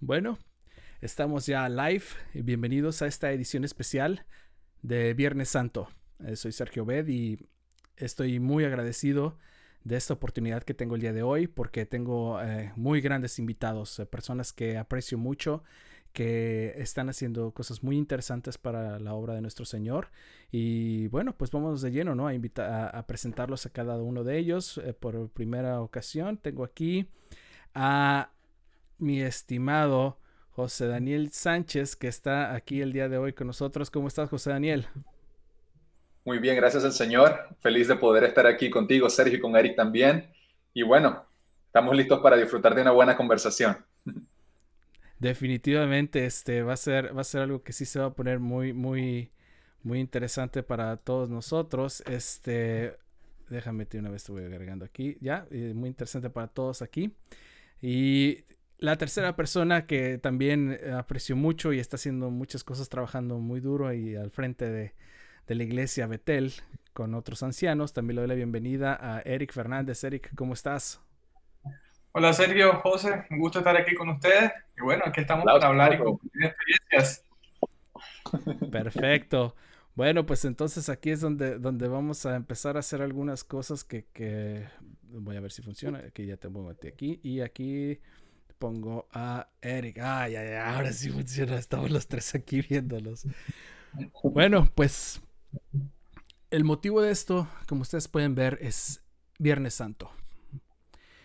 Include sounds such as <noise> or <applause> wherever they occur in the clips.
Bueno, estamos ya live bienvenidos a esta edición especial de Viernes Santo. Eh, soy Sergio Bed y estoy muy agradecido de esta oportunidad que tengo el día de hoy porque tengo eh, muy grandes invitados, eh, personas que aprecio mucho, que están haciendo cosas muy interesantes para la obra de nuestro Señor. Y bueno, pues vamos de lleno, ¿no? A, invitar, a, presentarlos a cada uno de ellos. por primera ocasión tengo aquí a mi estimado José Daniel Sánchez, que está aquí el día de hoy con nosotros. ¿Cómo estás, José Daniel? Muy bien, gracias al Señor. Feliz de poder estar aquí contigo, Sergio, y con Eric también. Y bueno, estamos listos para disfrutar de una buena conversación. Definitivamente, este va a ser, va a ser algo que sí se va a poner muy, muy, muy interesante para todos nosotros. Este, déjame una vez te voy agregando aquí, ya, eh, muy interesante para todos aquí. Y la tercera persona que también eh, aprecio mucho y está haciendo muchas cosas trabajando muy duro y al frente de, la iglesia Betel con otros ancianos. También le doy la bienvenida a Eric Fernández. Eric, ¿cómo estás? Hola Sergio, José, un gusto estar aquí con ustedes. Y bueno, aquí estamos para hablar y compartir experiencias. Perfecto. Bueno, pues entonces aquí es donde, donde vamos a empezar a hacer algunas cosas que, que voy a ver si funciona. Aquí ya te pongo aquí y aquí pongo a Eric. Ay, ay, ahora sí funciona. Estamos los tres aquí viéndolos. Bueno, pues el motivo de esto, como ustedes pueden ver, es Viernes Santo.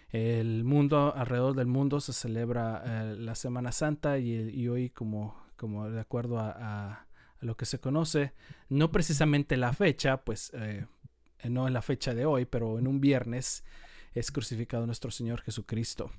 El mundo, alrededor del mundo, se celebra eh, la Semana Santa y, hoy, como, como de acuerdo a, lo que se conoce, no precisamente la fecha, pues eh, no en la fecha de hoy, pero en un viernes es crucificado nuestro Señor Jesucristo.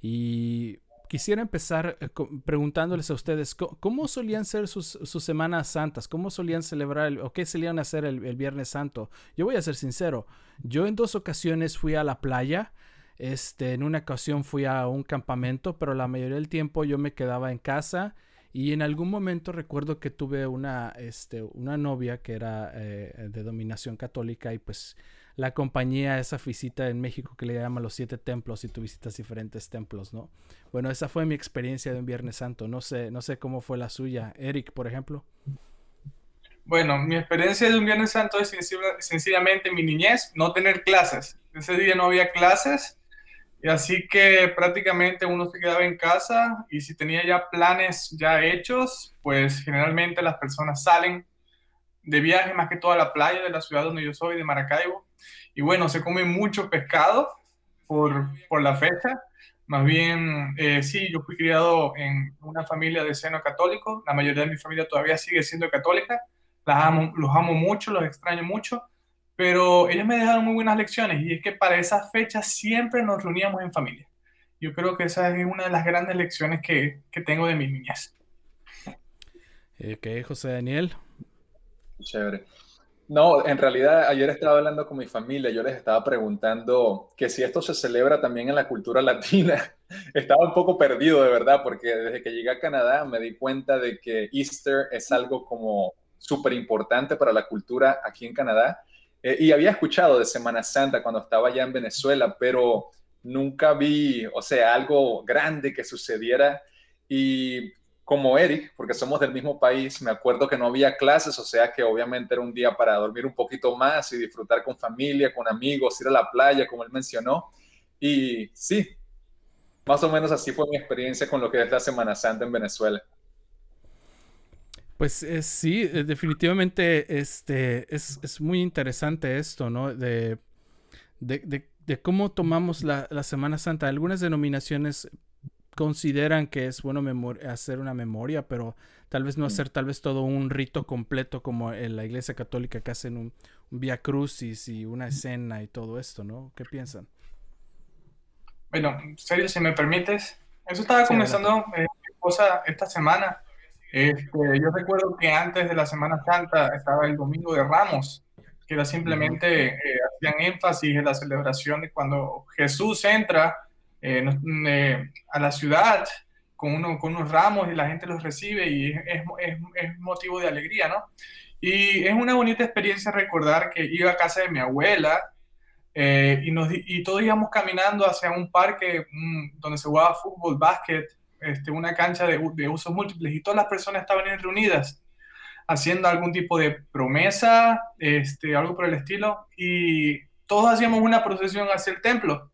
Y quisiera empezar eh, preguntándoles a ustedes, ¿cómo, solían ser sus, Semanas Santas? ¿Cómo solían celebrar o qué solían hacer el, Viernes Santo? Yo voy a ser sincero, yo en dos ocasiones fui a la playa, este, en una ocasión fui a un campamento, pero la mayoría del tiempo yo me quedaba en casa y en algún momento recuerdo que tuve una, este, una novia que era eh, de dominación católica y pues la compañía, esa visita en México que le llaman los siete templos y tú visitas diferentes templos, ¿no? Bueno, esa fue mi experiencia de un Viernes Santo. No sé, no sé cómo fue la suya. Eric, por ejemplo. Bueno, mi experiencia de un Viernes Santo es sencillamente mi niñez, no tener clases. Ese día no había clases, y así que prácticamente uno se quedaba en casa y si tenía ya planes ya hechos, pues generalmente las personas salen de viaje más que toda la playa de la ciudad donde yo soy, de Maracaibo, y bueno, se come mucho pescado por, por la fecha. Más bien, eh, sí, yo fui criado en una familia de seno católico. La mayoría de mi familia todavía sigue siendo católica. Las amo, los amo mucho, los extraño mucho. Pero ellos me dejaron muy buenas lecciones y es que para esas fechas siempre nos reuníamos en familia. Yo creo que esa es una de las grandes lecciones que, que tengo de mi niñez. Ok, José Daniel. Chévere. No, en realidad ayer estaba hablando con mi familia, yo les estaba preguntando que si esto se celebra también en la cultura <laughs> latina. Estaba un poco perdido de verdad, porque desde que llegué a Canadá me di cuenta de que Easter es algo como súper importante para la cultura aquí en Canadá. Eh, y había escuchado de Semana Santa cuando estaba allá en Venezuela, pero nunca vi, o sea, algo grande que sucediera. Y como Eric, porque somos del mismo país, me acuerdo que no había clases, o sea que obviamente era un día para dormir un poquito más y disfrutar con familia, con amigos, ir a la playa, como él mencionó. Y sí, más o menos así fue mi experiencia con lo que es la Semana Santa en Venezuela. Pues eh, sí, eh, definitivamente este, es, muy interesante esto, ¿no? De, de, cómo tomamos la, la, Semana Santa. Algunas denominaciones consideran que es bueno hacer una memoria, pero tal vez no mm. hacer tal vez todo un rito completo como en la Iglesia Católica que hacen un, Via Crucis y una escena y todo esto, ¿no? ¿Qué piensan? Bueno, serio, si me permites, eso estaba comenzando eh, cosa esta semana. Este, yo recuerdo que antes de la Semana Santa estaba el Domingo de Ramos, que era simplemente, eh, hacían énfasis en la celebración de cuando Jesús entra eh, eh, a la ciudad con, uno, con unos ramos y la gente los recibe y es, es, motivo de alegría, ¿no? Y es una bonita experiencia recordar que iba a casa de mi abuela eh, y, nos, y todos íbamos caminando hacia un parque mm, donde se jugaba fútbol, básquet, este, una cancha de, de, usos múltiples y todas las personas estaban reunidas haciendo algún tipo de promesa, este, algo por el estilo, y todos hacíamos una procesión hacia el templo.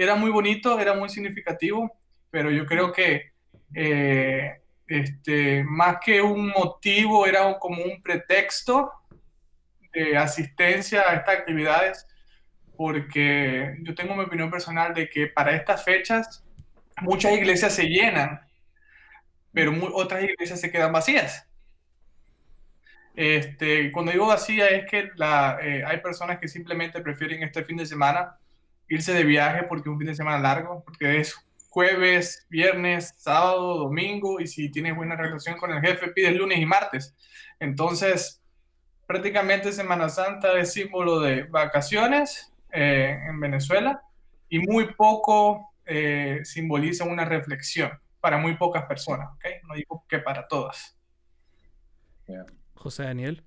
Era muy bonito, era muy significativo, pero yo creo que eh, este, más que un motivo, era como un pretexto de asistencia a estas actividades, porque yo tengo mi opinión personal de que para estas fechas muchas iglesias se llenan, pero otras iglesias se quedan vacías. Este, cuando digo vacía es que la, eh, hay personas que simplemente prefieren este fin de semana irse de viaje porque es un fin de semana largo, porque es jueves, viernes, sábado, domingo, y si tienes buena relación con el jefe, pides lunes y martes. Entonces, prácticamente Semana Santa es símbolo de vacaciones eh, en Venezuela y muy poco eh, simboliza una reflexión para muy pocas personas, ¿ok? No digo que para todas. José Daniel.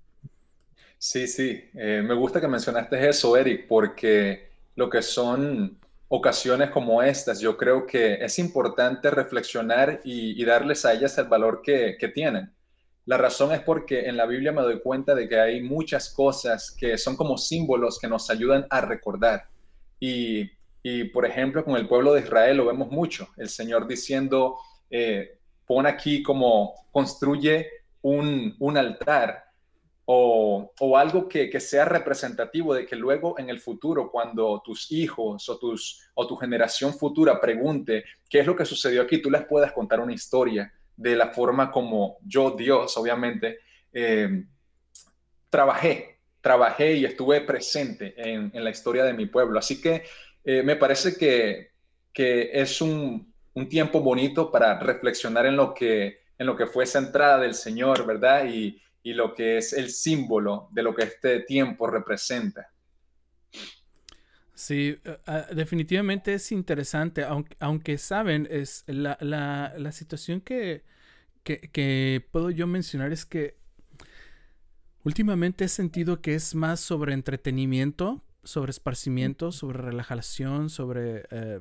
Sí, sí, eh, me gusta que mencionaste eso, Eric, porque lo que son ocasiones como estas, yo creo que es importante reflexionar y, darles a ellas el valor que, tienen. La razón es porque en la Biblia me doy cuenta de que hay muchas cosas que son como símbolos que nos ayudan a recordar. Y, por ejemplo, con el pueblo de Israel lo vemos mucho. El Señor diciendo, eh, pon aquí como construye un, altar o, algo que, sea representativo de que luego en el futuro, cuando tus hijos o, tus, o tu generación futura pregunte qué es lo que sucedió aquí, tú les puedas contar una historia de la forma como yo, Dios, obviamente, eh, trabajé, trabajé y estuve presente en, la historia de mi pueblo. Así que eh, me parece que, es un, un tiempo bonito para reflexionar en lo que en lo que fue esa entrada del Señor, ¿verdad? Y, lo que es el símbolo de lo que este tiempo representa. Sí, eh, ah, definitivamente es interesante, aunque, aunque saben, es la, situación que, que, puedo yo mencionar es que últimamente he sentido que es más sobre entretenimiento, sobre esparcimiento, sobre relajación, sobre eh,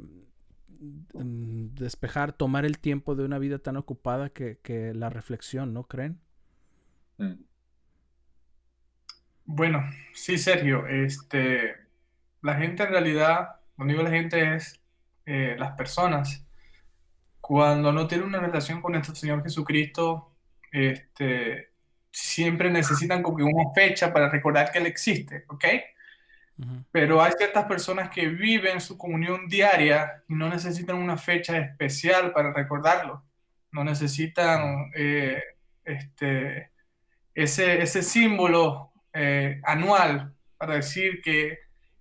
Mm, despejar, tomar el tiempo de una vida tan ocupada que, la reflexión, ¿no creen? Mm. Bueno, sí, Sergio. Este, la gente en realidad, cuando digo la gente es eh, las personas, cuando no tienen una relación con nuestro Señor Jesucristo, este, siempre necesitan como una fecha para recordar que Él existe, ¿ok? Pero hay ciertas personas que viven su comunión diaria y no necesitan una fecha especial para recordarlo. No necesitan eh, este, ese, ese símbolo eh, anual para decir que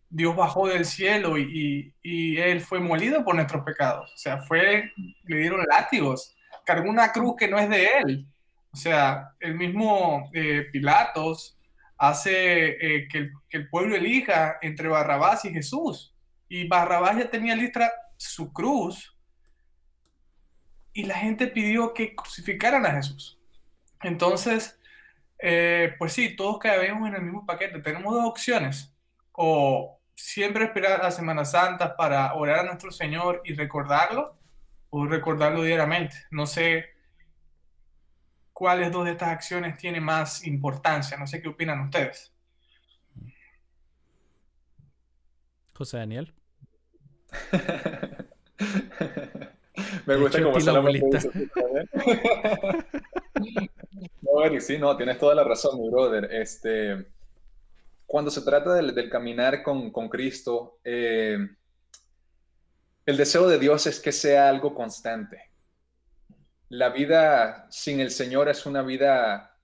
Dios bajó del cielo y, y, Él fue molido por nuestros pecados. O sea, fue, le dieron látigos, cargó una cruz que no es de Él. O sea, el mismo eh, Pilatos hace eh, que, el, pueblo elija entre Barrabás y Jesús. Y Barrabás ya tenía lista su cruz y la gente pidió que crucificaran a Jesús. Entonces, eh, pues sí, todos caemos en el mismo paquete. Tenemos dos opciones. O siempre esperar a Semana Santa para orar a nuestro Señor y recordarlo, o recordarlo diariamente. No sé cuáles dos de estas acciones tienen más importancia. No sé qué opinan ustedes. José Daniel. <laughs> Me gusta cómo se la bolita. <laughs> no, Eric, sí, no, tienes toda la razón, mi brother. Este, cuando se trata del, caminar con, Cristo, eh, el deseo de Dios es que sea algo constante la vida sin el Señor es una vida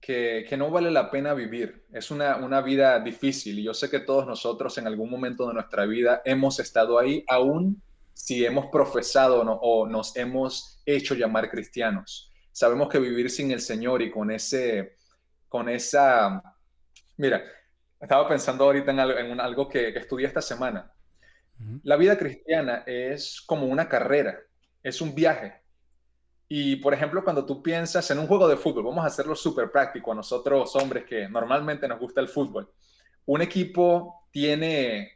que, no vale la pena vivir. Es una, una, vida difícil y yo sé que todos nosotros en algún momento de nuestra vida hemos estado ahí, aún si hemos profesado o nos hemos hecho llamar cristianos. Sabemos que vivir sin el Señor y con ese, con esa, mira, estaba pensando ahorita en algo, que, que, estudié esta semana. La vida cristiana es como una carrera, es un viaje y, por ejemplo, cuando tú piensas en un juego de fútbol, vamos a hacerlo súper práctico a nosotros hombres que normalmente nos gusta el fútbol. Un equipo tiene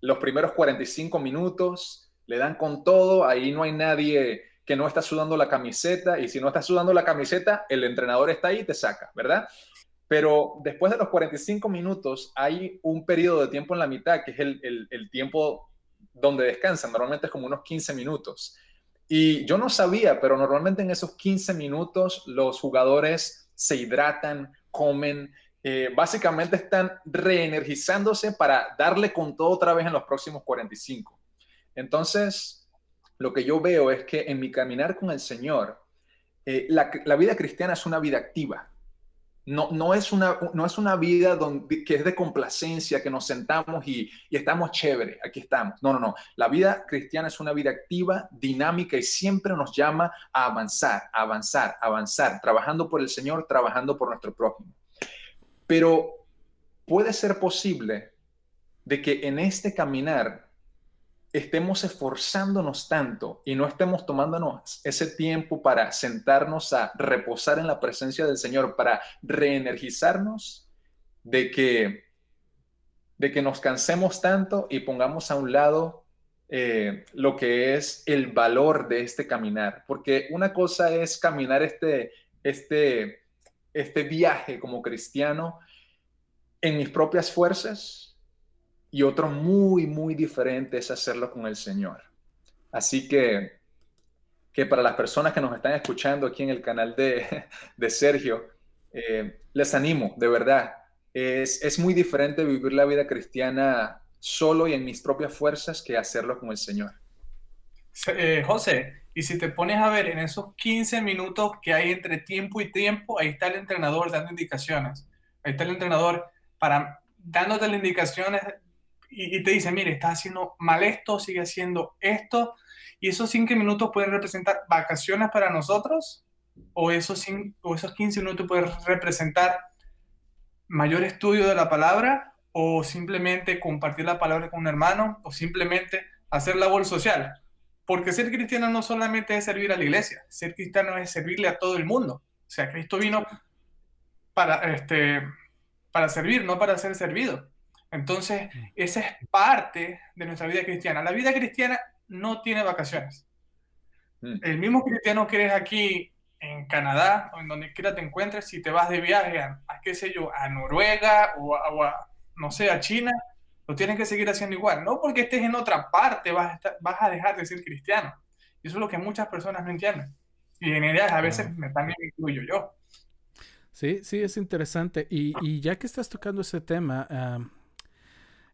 los primeros 45 minutos, le dan con todo, ahí no hay nadie que no estás sudando la camiseta y si no estás sudando la camiseta, el entrenador está ahí y te saca, ¿verdad? Pero después de los 45 minutos hay un periodo de tiempo en la mitad que es el, el tiempo donde descansan. Normalmente es como unos 15 minutos. Y yo no sabía, pero normalmente en esos 15 minutos los jugadores se hidratan, comen, eh, básicamente están reenergizándose para darle con todo otra vez en los próximos 45. Entonces, lo que yo veo es que en mi caminar con el Señor, eh, la, vida cristiana es una vida activa. No, no, es, una, no es una vida donde, que es de complacencia, que nos sentamos y, y estamos chévere, aquí estamos. No, no, no. La vida cristiana es una vida activa, dinámica y siempre nos llama a avanzar, a avanzar, a avanzar, trabajando por el Señor, trabajando por nuestro prójimo. Pero puede ser posible de que en este caminar estemos esforzándonos tanto y no estemos tomándonos ese tiempo para sentarnos a reposar en la presencia del Señor, para reenergizarnos, de que, de que nos cansemos tanto y pongamos a un lado eh, lo que es el valor de este caminar. Porque una cosa es caminar este, este, este viaje como cristiano en mis propias fuerzas y otro muy, muy diferente es hacerlo con el Señor. Así que, que para las personas que nos están escuchando aquí en el canal de, <laughs> de Sergio, eh, les animo, de verdad. Es, es muy diferente vivir la vida cristiana solo y en mis propias fuerzas que hacerlo con el Señor. Eh, José, y si te pones a ver en esos 15 minutos que hay entre tiempo y tiempo, ahí está el entrenador dando indicaciones. Ahí está el entrenador para dándote las indicaciones y, te dice, mire, estás haciendo mal esto, sigue haciendo esto. Y esos 5 minutos pueden representar vacaciones para nosotros o esos, o esos 15 minutos pueden representar mayor estudio de la palabra o simplemente compartir la palabra con un hermano o simplemente hacer labor social. Porque ser cristiano no solamente es servir a la iglesia, ser cristiano es servirle a todo el mundo. O sea, Cristo vino para, este, para servir, no para ser servido. Entonces, esa es parte de nuestra vida cristiana. La vida cristiana no tiene vacaciones. Mm. El mismo cristiano que eres aquí en Canadá o en donde quiera te encuentres, si te vas de viaje a, qué sé yo, a Noruega o a, no sé, a China, lo tienes que seguir haciendo igual. No porque estés en otra parte vas a, vas a dejar de ser cristiano. Y eso es lo que muchas personas no entienden. Y en ellas a veces me, también incluyo yo. Sí, sí, es interesante. Y, ya que estás tocando ese tema,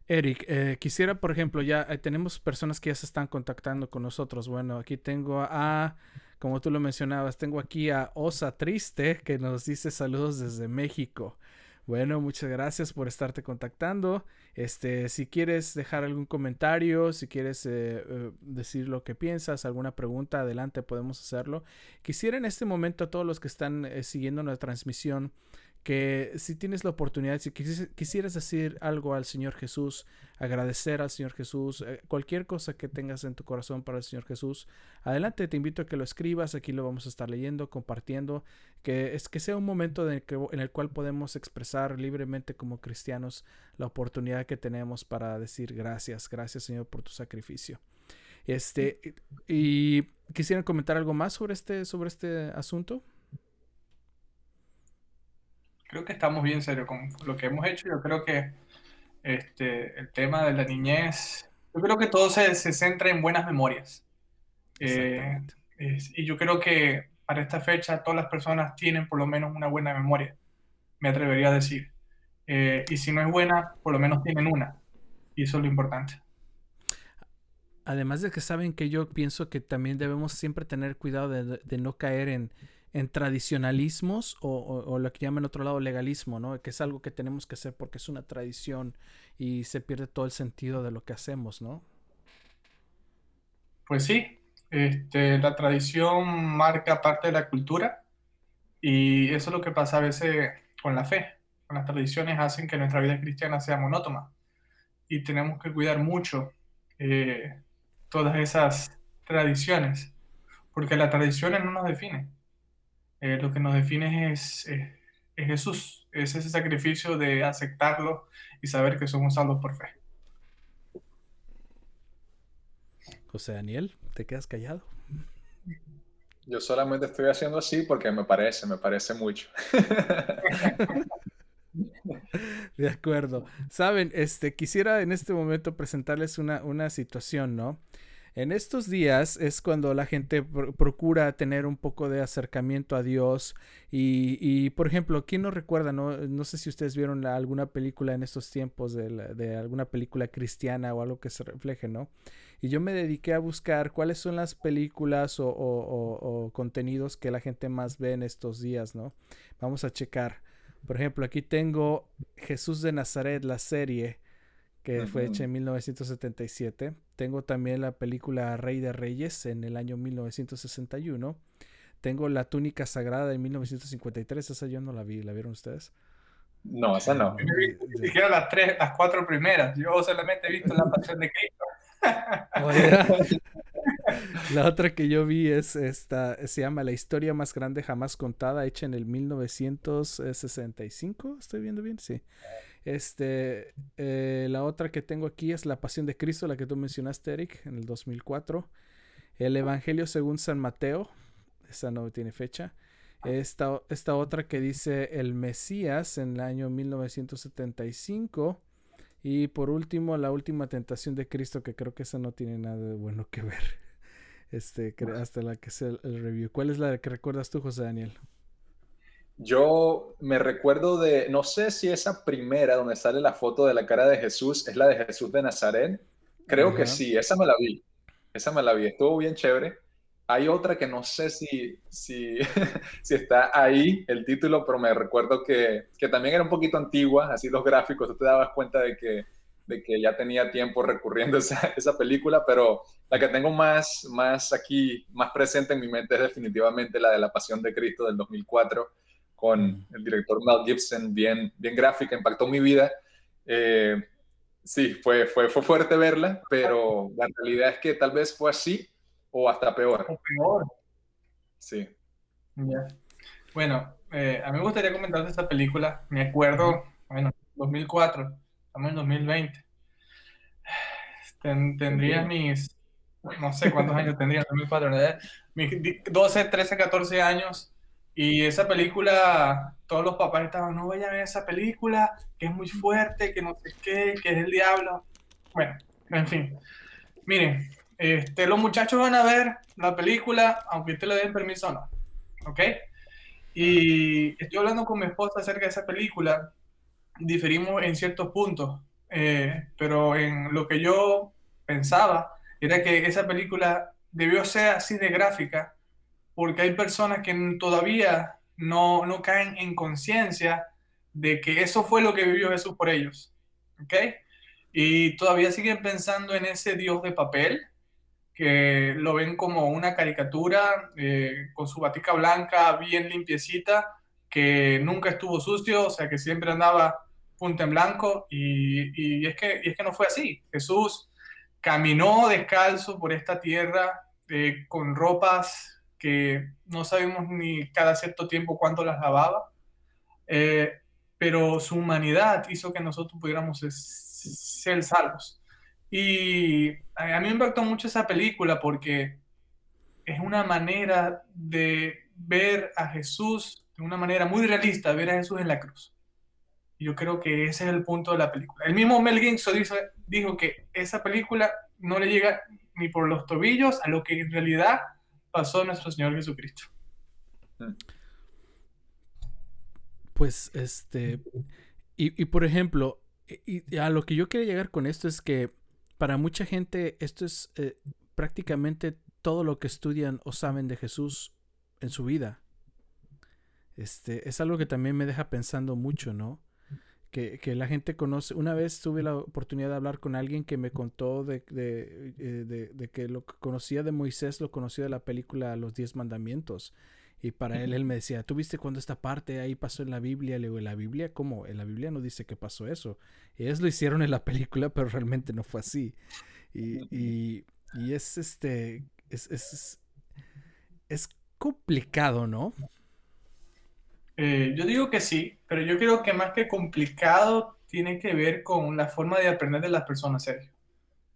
Eric, eh, quisiera, por ejemplo, ya eh, tenemos personas que ya se están contactando con nosotros. Bueno, aquí tengo a, como tú lo mencionabas, tengo aquí a Osa Triste que nos dice saludos desde México. Bueno, muchas gracias por estarte contactando. Este, si quieres dejar algún comentario, si quieres eh, decir lo que piensas, alguna pregunta, adelante, podemos hacerlo. Quisiera en este momento a todos los que están siguiendo la transmisión que si tienes la oportunidad, si quisieras decir algo al Señor Jesús, agradecer al Señor Jesús, eh, cualquier cosa que tengas en tu corazón para el Señor Jesús, adelante te invito a que lo escribas, aquí lo vamos a estar leyendo, compartiendo, que es que sea un momento en el, cual podemos expresar libremente como cristianos la oportunidad que tenemos para decir gracias, gracias Señor por tu sacrificio. Este, y, quisieran comentar algo más sobre este, sobre este asunto creo que estamos bien serios con lo que hemos hecho. Yo creo que este, el tema de la niñez, yo creo que todo se, se centra en buenas memorias. Eh, y yo creo que para esta fecha todas las personas tienen por lo menos una buena memoria, me atrevería a decir. Eh, y si no es buena, por lo menos tienen una. Y eso es lo importante. Además de que saben que yo pienso que también debemos siempre tener cuidado de, de no caer en, en tradicionalismos o, lo que llaman en otro lado legalismo, ¿no? Que es algo que tenemos que hacer porque es una tradición y se pierde todo el sentido de lo que hacemos, ¿no? Pues sí, este, la tradición marca parte de la cultura y eso es lo que pasa a veces con la fe. Con las tradiciones hacen que nuestra vida cristiana sea monótona y tenemos que cuidar mucho eh, todas esas tradiciones porque la tradición no nos define eh, lo que nos define es, es, Jesús, es ese sacrificio de aceptarlo y saber que somos salvos por fe. José Daniel, ¿te quedas callado? Yo solamente estoy haciendo así porque me parece, me parece mucho. <laughs> De acuerdo. Saben, este, quisiera en este momento presentarles una, una situación, ¿no? En estos días es cuando la gente procura tener un poco de acercamiento a Dios y, por ejemplo, ¿quién no recuerda? No, sé si ustedes vieron alguna película en estos tiempos de, alguna película cristiana o algo que se refleje, ¿no? Y yo me dediqué a buscar cuáles son las películas o, contenidos que la gente más ve en estos días, ¿no? Vamos a checar. Por ejemplo, aquí tengo Jesús de Nazaret, la serie que fue hecha en 1977. Tengo también la película Rey de Reyes en el año 1961. Tengo La túnica sagrada en 1953. Esa yo no la vi. ¿La vieron ustedes? No, esa no. Dijeron las tres, las cuatro primeras. Yo solamente he visto La <laughs> Pasión de Cristo. <laughs> la otra que yo vi es esta, se llama La historia más grande jamás contada, hecha en el 1965. ¿Estoy viendo bien? Sí. Este, eh, la otra que tengo aquí es La Pasión de Cristo, la que tú mencionaste, Eric, en el 2004. El Evangelio según San Mateo, esa no tiene fecha. Esta, esta otra que dice El Mesías en el año 1975. Y por último, La Última Tentación de Cristo, que creo que esa no tiene nada de bueno que ver. <laughs> Este, hasta la que sea el review. ¿Cuál es la que recuerdas tú, José Daniel? Yo me recuerdo de, no sé si esa primera donde sale la foto de la cara de Jesús es la de Jesús de Nazaret. Creo que sí, esa me la vi. Esa me la vi, estuvo bien chévere. Hay otra que no sé si, si, <laughs> si está ahí el título, pero me recuerdo que, que, también era un poquito antigua, así los gráficos, tú te dabas cuenta de que, de que ya tenía tiempo recurriendo a <laughs> esa, esa película, pero la que tengo más, más aquí, más presente en mi mente es definitivamente la de La Pasión de Cristo del 2004 con el director Mel Gibson, bien, bien gráfica, impactó mi vida. Eh, sí, fue, fue, fue fuerte verla, pero la realidad es que tal vez fue así o hasta peor. O peor. Sí. Bueno, eh, a mí me gustaría comentar esta película. Me acuerdo, bueno, 2004, estamos en 2020. tendría mis, no sé cuántos años tendría, 2004, mis 12, 13, 14 años y esa película, todos los papás estaban, no vayan a ver esa película, que es muy fuerte, que no sé qué, que es el diablo. Bueno, en fin. Miren, este, los muchachos van a ver la película, aunque usted le den permiso o no. ¿Ok? Y estoy hablando con mi esposa acerca de esa película. Diferimos en ciertos puntos, eh, pero en lo que yo pensaba era que esa película debió ser así de gráfica porque hay personas que todavía no, no caen en conciencia de que eso fue lo que vivió Jesús por ellos. ¿Ok? Y todavía siguen pensando en ese Dios de papel, que lo ven como una caricatura eh, con su batica blanca bien limpiecita, que nunca estuvo sucio, o sea, que siempre andaba punta en blanco. Y, y es, que, y es que no fue así. Jesús caminó descalzo por esta tierra eh, con ropas que no sabemos ni cada cierto tiempo cuánto las lavaba, eh, pero su humanidad hizo que nosotros pudiéramos ser salvos. Y a mí me impactó mucho esa película porque es una manera de ver a Jesús de una manera muy realista, ver a Jesús en la cruz. Y yo creo que ese es el punto de la película. El mismo Mel Gibson dijo, dijo que esa película no le llega ni por los tobillos a lo que en realidad pasó nuestro Señor Jesucristo. Pues este, y, por ejemplo, y, a lo que yo quiero llegar con esto es que para mucha gente esto es eh, prácticamente todo lo que estudian o saben de Jesús en su vida. Este, es algo que también me deja pensando mucho, ¿no? Que, la gente conoce. Una vez tuve la oportunidad de hablar con alguien que me contó de, de, eh, que lo que conocía de Moisés lo conocía de la película Los Diez Mandamientos. Y para él, él me decía, ¿tú viste cuando esta parte ahí pasó en la Biblia? Le digo, ¿en la Biblia? ¿Cómo? En la Biblia no dice que pasó eso. ellos lo hicieron en la película, pero realmente no fue así. Y, y, y es este, es, es, es complicado, ¿no? Eh, yo digo que sí, pero yo creo que más que complicado tiene que ver con la forma de aprender de las personas, Sergio.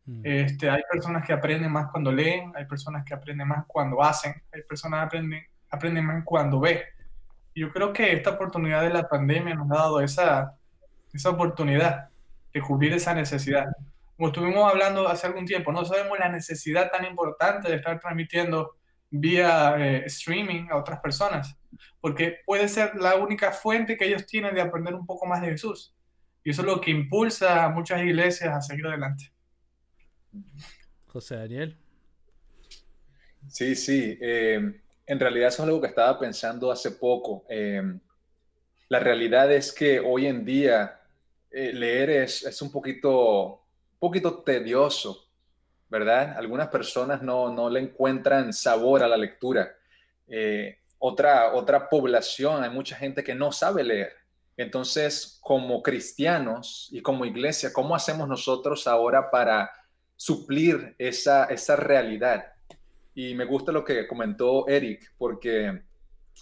Mm. Este, hay personas que aprenden más cuando leen, hay personas que aprenden más cuando hacen, hay personas que aprenden, aprenden más cuando ven. Yo creo que esta oportunidad de la pandemia nos ha dado esa, esa oportunidad de cubrir esa necesidad. Como estuvimos hablando hace algún tiempo, no sabemos la necesidad tan importante de estar transmitiendo vía eh, streaming a otras personas, porque puede ser la única fuente que ellos tienen de aprender un poco más de Jesús. Y eso es lo que impulsa a muchas iglesias a seguir adelante. José Daniel. Sí, sí. Eh, en realidad eso es algo que estaba pensando hace poco. Eh, la realidad es que hoy en día eh, leer es, es, un poquito, poquito tedioso, ¿verdad? Algunas personas no, no, le encuentran sabor a la lectura. otra, otra población, hay mucha gente que no sabe leer. Entonces, como cristianos y como iglesia, ¿cómo hacemos nosotros ahora para suplir esa, esa realidad. Y me gusta lo que comentó Eric, porque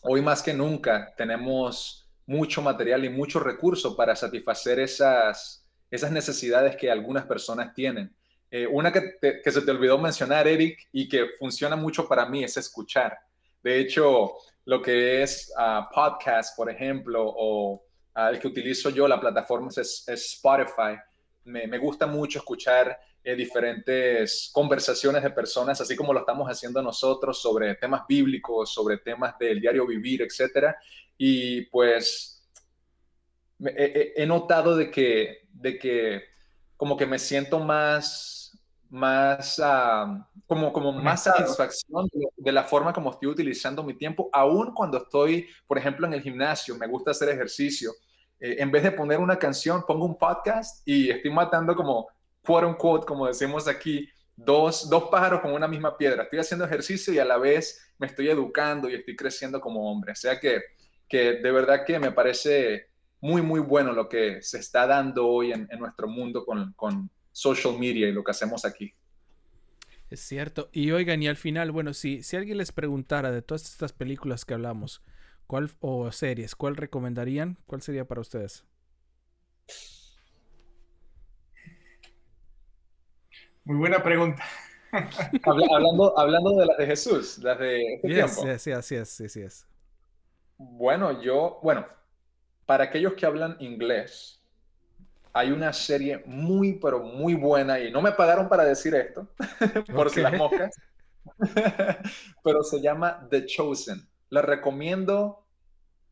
hoy más que nunca tenemos mucho material y mucho recurso para satisfacer esas, esas necesidades que algunas personas tienen. Eh, una que, se te olvidó mencionar, Eric, y que funciona mucho para mí es escuchar. De hecho, lo que es uh, podcast, por ejemplo, o uh, el que utilizo yo, la plataforma es, Spotify. Me, gusta mucho escuchar eh, diferentes conversaciones de personas, así como lo estamos haciendo nosotros sobre temas bíblicos, sobre temas del diario vivir, etcétera. Y pues he, notado de que, de que como que me siento más, más, ah, como, como más satisfacción de, la forma como estoy utilizando mi tiempo, aún cuando estoy, por ejemplo, en el gimnasio, me gusta hacer ejercicio. Eh, en vez de poner una canción, pongo un podcast y estoy matando como quote unquote, como decimos aquí, dos, dos pájaros con una misma piedra. Estoy haciendo ejercicio y a la vez me estoy educando y estoy creciendo como hombre. O sea que, que de verdad que me parece muy, muy bueno lo que se está dando hoy en, en nuestro mundo con, con social media y lo que hacemos aquí. Es cierto. Y oigan, y al final, bueno, si, si alguien les preguntara de todas estas películas que hablamos, ¿cuál o series, cuál recomendarían? ¿Cuál sería para ustedes? Muy buena pregunta. <laughs> hablando, hablando de las de Jesús, las de este tiempo. Sí, así es, sí, sí es. Bueno, yo, bueno, para aquellos que hablan inglés, hay una serie muy, pero muy buena, y no me pagaron para decir esto, <laughs> por si las moscas, <laughs> pero se llama The Chosen. La recomiendo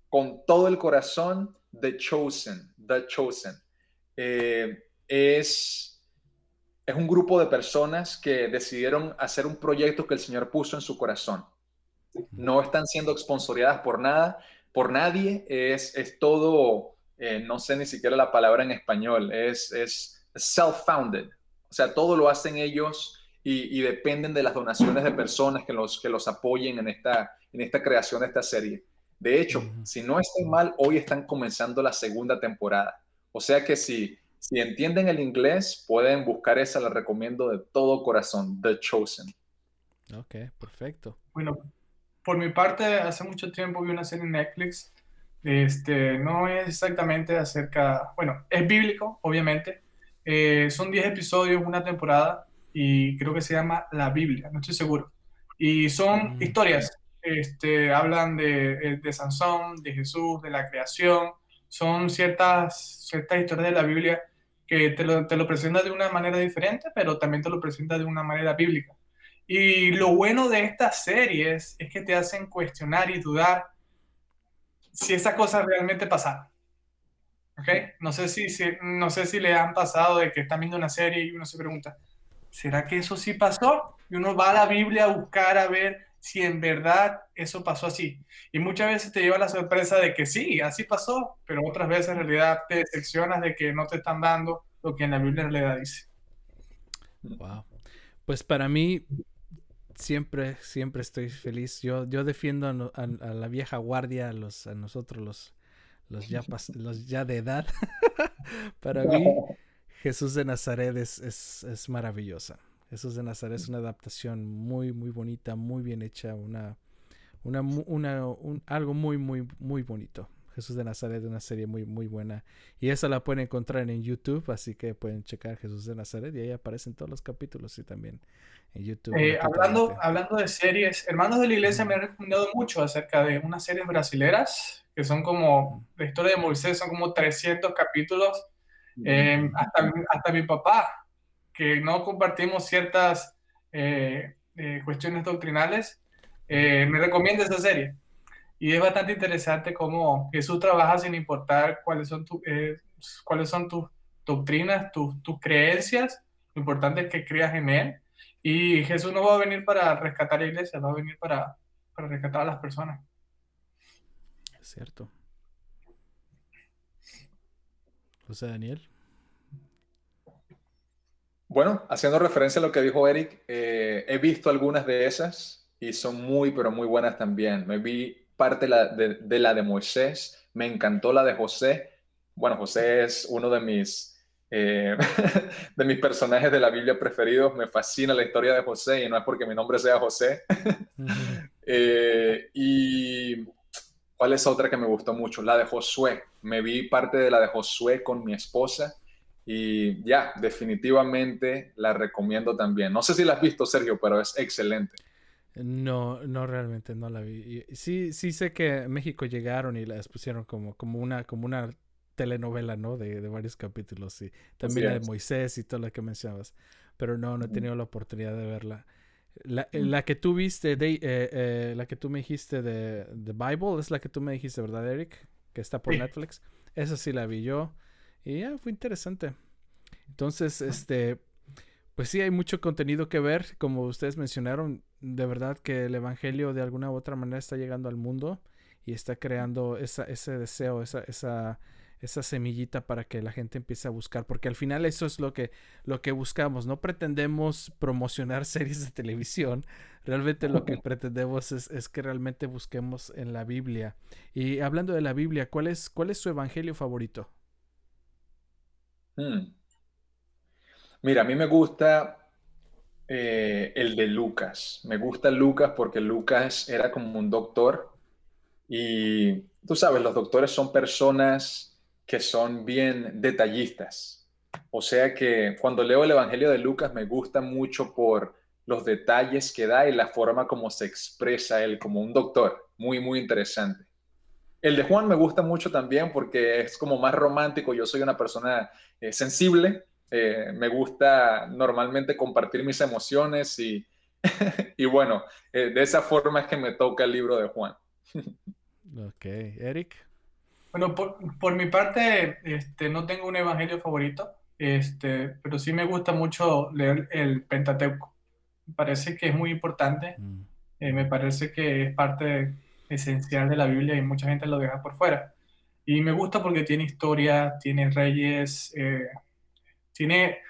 con todo el corazón, The Chosen, The Chosen. Eh, es es un grupo de personas que decidieron hacer un proyecto que el Señor puso en su corazón. No están siendo exponsoriadas por nada, por nadie, es, es todo, eh, no sé ni siquiera la palabra en español, es, es self-founded, o sea, todo lo hacen ellos y, dependen de las donaciones de personas que los, que los apoyen en esta, en esta creación de esta serie. De hecho, si no estoy mal, hoy están comenzando la segunda temporada. O sea que si si entienden el inglés, pueden buscar esa, la recomiendo de todo corazón, The Chosen. Ok, perfecto. Bueno, por mi parte, hace mucho tiempo vi una serie en Netflix. Este, no es exactamente acerca, bueno, es bíblico, obviamente. Eh, son 10 episodios, una temporada, y creo que se llama La Biblia, no estoy seguro. Y son mm, historias, este, hablan de, de Sansón, de Jesús, de la creación, son ciertas, ciertas historias de la Biblia que te lo, te lo presenta de una manera diferente, pero también te lo presenta de una manera bíblica. Y lo bueno de estas series es que te hacen cuestionar y dudar si esas cosas realmente pasaron. ¿Ok? No sé si, no sé si le han pasado de que están viendo una serie y uno se pregunta, ¿será que eso sí pasó? Y uno va a la Biblia a buscar a ver si en verdad eso pasó así. Y muchas veces te lleva la sorpresa de que sí, así pasó, pero otras veces en realidad te decepcionas de que no te están dando lo que en la Biblia en realidad dice. Wow. Pues para mí, siempre, siempre estoy feliz. Yo, yo defiendo a, la vieja guardia, a, los, a nosotros los, los, ya, los ya de edad. <laughs> para mí, <laughs> Jesús de Nazaret es, es, es maravillosa. Jesús de Nazaret es una adaptación muy, muy bonita, muy bien hecha, una, una, una algo muy, muy, muy bonito. Jesús de Nazaret una serie muy, muy buena. Y esa la pueden encontrar en YouTube, así que pueden checar Jesús de Nazaret y ahí aparecen todos los capítulos y también en YouTube. Eh, hablando, hablando de series, Hermanos de la Iglesia me han recomendado mucho acerca de unas series brasileras que son como, la historia de Moisés, son como 300 capítulos. Eh, hasta, hasta mi papá, que no compartimos ciertas eh, cuestiones doctrinales, me recomienda esa serie. Y es bastante interesante cómo Jesús trabaja sin importar cuáles son, tu, eh, cuáles son tus doctrinas, tus, tus creencias. Lo importante es que creas en Él. Y Jesús no va a venir para rescatar a la iglesia, va a venir para, para rescatar a las personas. Es cierto. José Daniel. Bueno, haciendo referencia a lo que dijo Eric, eh, he visto algunas de esas y son muy, pero muy buenas también. Me vi parte de, la de Moisés, me encantó la de José. Bueno, José es uno de mis, eh, <laughs> de mis personajes de la Biblia preferidos. Me fascina la historia de José y no es porque mi nombre sea José. <laughs> Eh, y ¿cuál es otra que me gustó mucho? La de Josué. Me vi parte de la de Josué con mi esposa y ya, definitivamente la recomiendo también. No sé si la has visto, Sergio, pero es excelente. No, no realmente no la vi. Sí, sí sé que México llegaron y las pusieron como, como una, como una telenovela, ¿no? De, de varios capítulos. Y también la de Moisés y todo lo que mencionabas. Pero no, no he tenido la oportunidad de verla. La, eh, la que tú viste, de, eh, eh, la que tú me dijiste de The Bible, es la que tú me dijiste, ¿verdad, Eric? Que está por Netflix. Esa sí la vi yo. Y ya, fue interesante. Entonces, este, pues sí, hay mucho contenido que ver. Como ustedes mencionaron, de verdad que el Evangelio de alguna u otra manera está llegando al mundo y está creando esa, ese deseo, esa, esa, esa semillita para que la gente empiece a buscar, porque al final eso es lo que, lo que buscamos. No pretendemos promocionar <laughs> series de televisión, realmente lo que pretendemos es, que realmente busquemos en la Biblia. Y hablando de la Biblia, ¿cuál es, cuál es su evangelio favorito? Hmm. Mira, a mí me gusta eh, el de Lucas. Me gusta Lucas porque Lucas era como un doctor y tú sabes, los doctores son personas que son bien detallistas. O sea que cuando leo el Evangelio de Lucas me gusta mucho por los detalles que da y la forma como se expresa él como un doctor. Muy, muy interesante. El de Juan me gusta mucho también porque es como más romántico. Yo soy una persona eh, sensible eh, me gusta normalmente compartir mis emociones y, <laughs> y bueno, eh, de esa forma es que me toca el libro de Juan. ok, Eric. Bueno, por, por, mi parte, este, no tengo un evangelio favorito, este, pero sí me gusta mucho leer el Pentateuco. Me parece que es muy importante, mm. eh, me parece que es parte esencial de la Biblia y mucha gente lo deja por fuera. Y me gusta porque tiene historia, tiene reyes, tiene,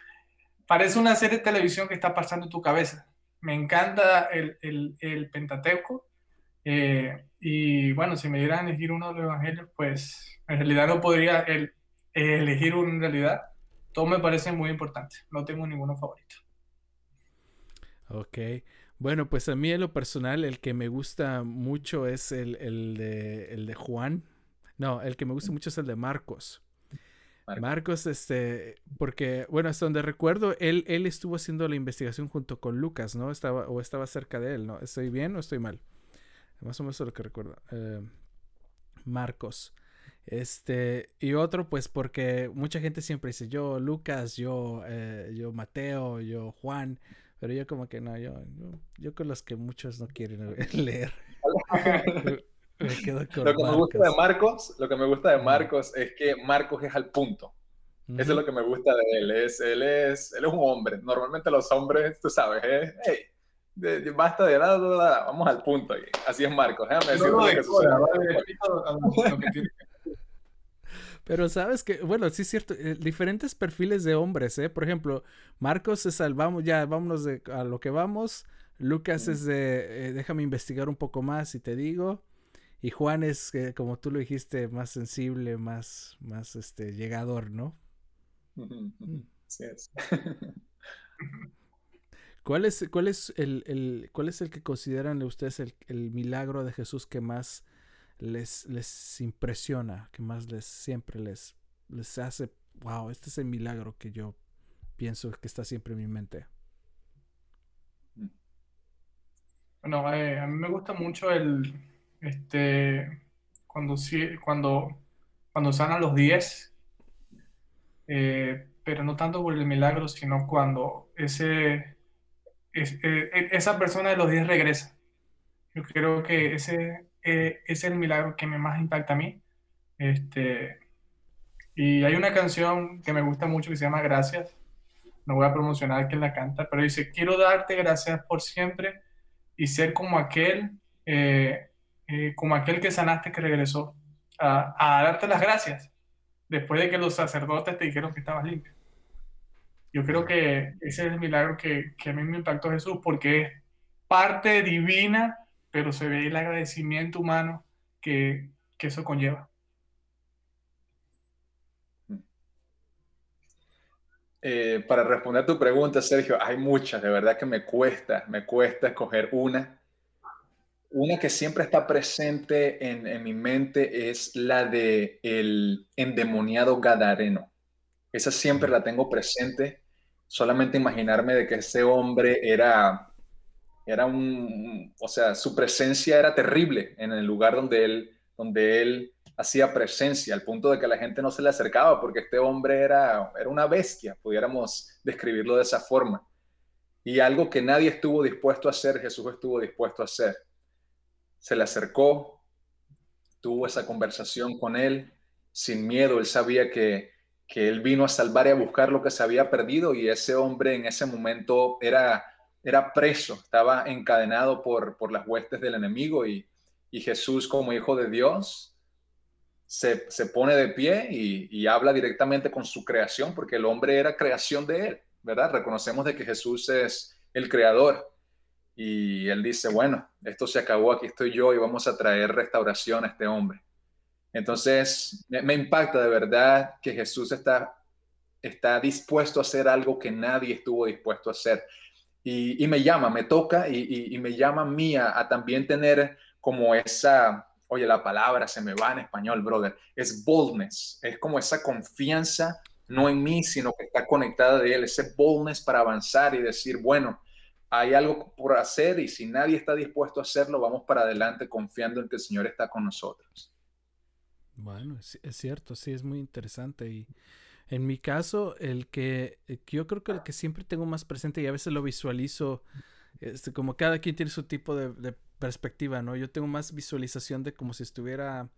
parece una serie de televisión que está pasando en tu cabeza. Me encanta el, el, Pentateuco. Eh, y bueno, si me dieran elegir uno de los evangelios, pues en realidad no podría el, elegir uno en realidad. Todos me parecen muy importantes. No tengo ninguno favorito. Ok. Bueno, pues a mí en lo personal el que me gusta mucho es el, el, de, el de Juan. No, el que me gusta mucho es el de Marcos. Marcos. este, porque, bueno, hasta donde recuerdo, él, él estuvo haciendo la investigación junto con Lucas, ¿no? Estaba, o estaba cerca de él, ¿no? ¿Estoy bien o estoy mal? Más o menos lo que recuerdo. Eh, Marcos. Este, y otro, pues, porque mucha gente siempre dice, yo Lucas, yo, eh, yo Mateo, yo Juan, pero yo como que no, yo, yo, yo con los que muchos no quieren <laughs> leer. <laughs> lo que me gusta de Marcos, lo que me gusta de Marcos es que Marcos es al punto. Eso es lo que me gusta de él. Es, él, es, él es un hombre. Normalmente los hombres, tú sabes, ¿eh? hey, basta de nada, vamos al punto. Así es Marcos. Pero sabes que, bueno, sí es cierto, eh, diferentes perfiles de hombres, ¿eh? Por ejemplo, Marcos es al vamos, ya vámonos de, a lo que vamos. Lucas es de, eh, déjame investigar un poco más y te digo. Y Juan es, eh, como tú lo dijiste, más sensible, más, más este, llegador, ¿no? Mm. Sí es. <laughs> ¿Cuál es, cuál es el, el, cuál es el que consideran ustedes el, el, milagro de Jesús que más les, les impresiona, que más les siempre les, les hace, wow, este es el milagro que yo pienso que está siempre en mi mente? Bueno, eh, a mí me gusta mucho el, este, cuando, cuando, cuando sanan los 10, eh, pero no tanto por el milagro, sino cuando ese, eh, esa persona de los 10 regresa. Yo creo que ese es el milagro que me más impacta a mí. Este, y hay una canción que me gusta mucho que se llama Gracias. No voy a promocionar quién la canta, pero dice, quiero darte gracias por siempre y ser como aquel, eh, eh, como aquel que sanaste que regresó a, a, darte las gracias después de que los sacerdotes te dijeron que estabas limpio. Yo creo que ese es el milagro que, a mí me impactó Jesús porque es parte divina, pero se ve el agradecimiento humano que, que eso conlleva. Eh, para responder a tu pregunta, Sergio, hay muchas, de verdad que me cuesta, me cuesta escoger una. Una que siempre está presente en, mi mente es la de el endemoniado Gadareno. Esa siempre la tengo presente. Solamente imaginarme de que ese hombre era, era un, o sea, su presencia era terrible en el lugar donde él, donde él hacía presencia, al punto de que la gente no se le acercaba, porque este hombre era, era una bestia, pudiéramos describirlo de esa forma. Y algo que nadie estuvo dispuesto a hacer, Jesús estuvo dispuesto a hacer. Se le acercó, tuvo esa conversación con él, sin miedo, él sabía que, que él vino a salvar y a buscar lo que se había perdido y ese hombre en ese momento era, era preso, estaba encadenado por, por las huestes del enemigo y, y Jesús como hijo de Dios se, pone de pie y, habla directamente con su creación, porque el hombre era creación de él, ¿verdad? Reconocemos de que Jesús es el creador. Y él dice, bueno, esto se acabó, aquí estoy yo y vamos a traer restauración a este hombre. Entonces, me, impacta de verdad que Jesús está, está dispuesto a hacer algo que nadie estuvo dispuesto a hacer. Y, me llama, me toca y, me llama a mí a también tener como esa, oye, la palabra se me va en español, brother, es boldness, es como esa confianza, no en mí, sino que está conectada de él, ese boldness para avanzar y decir, bueno, hay algo por hacer y si nadie está dispuesto a hacerlo, vamos para adelante confiando en que el Señor está con nosotros. Bueno, es, cierto, sí, es muy interesante y en mi caso, el que yo creo que el que siempre tengo más presente y a veces lo visualizo, este, como cada quien tiene su tipo de, de perspectiva, ¿no? Yo tengo más visualización de como si estuviera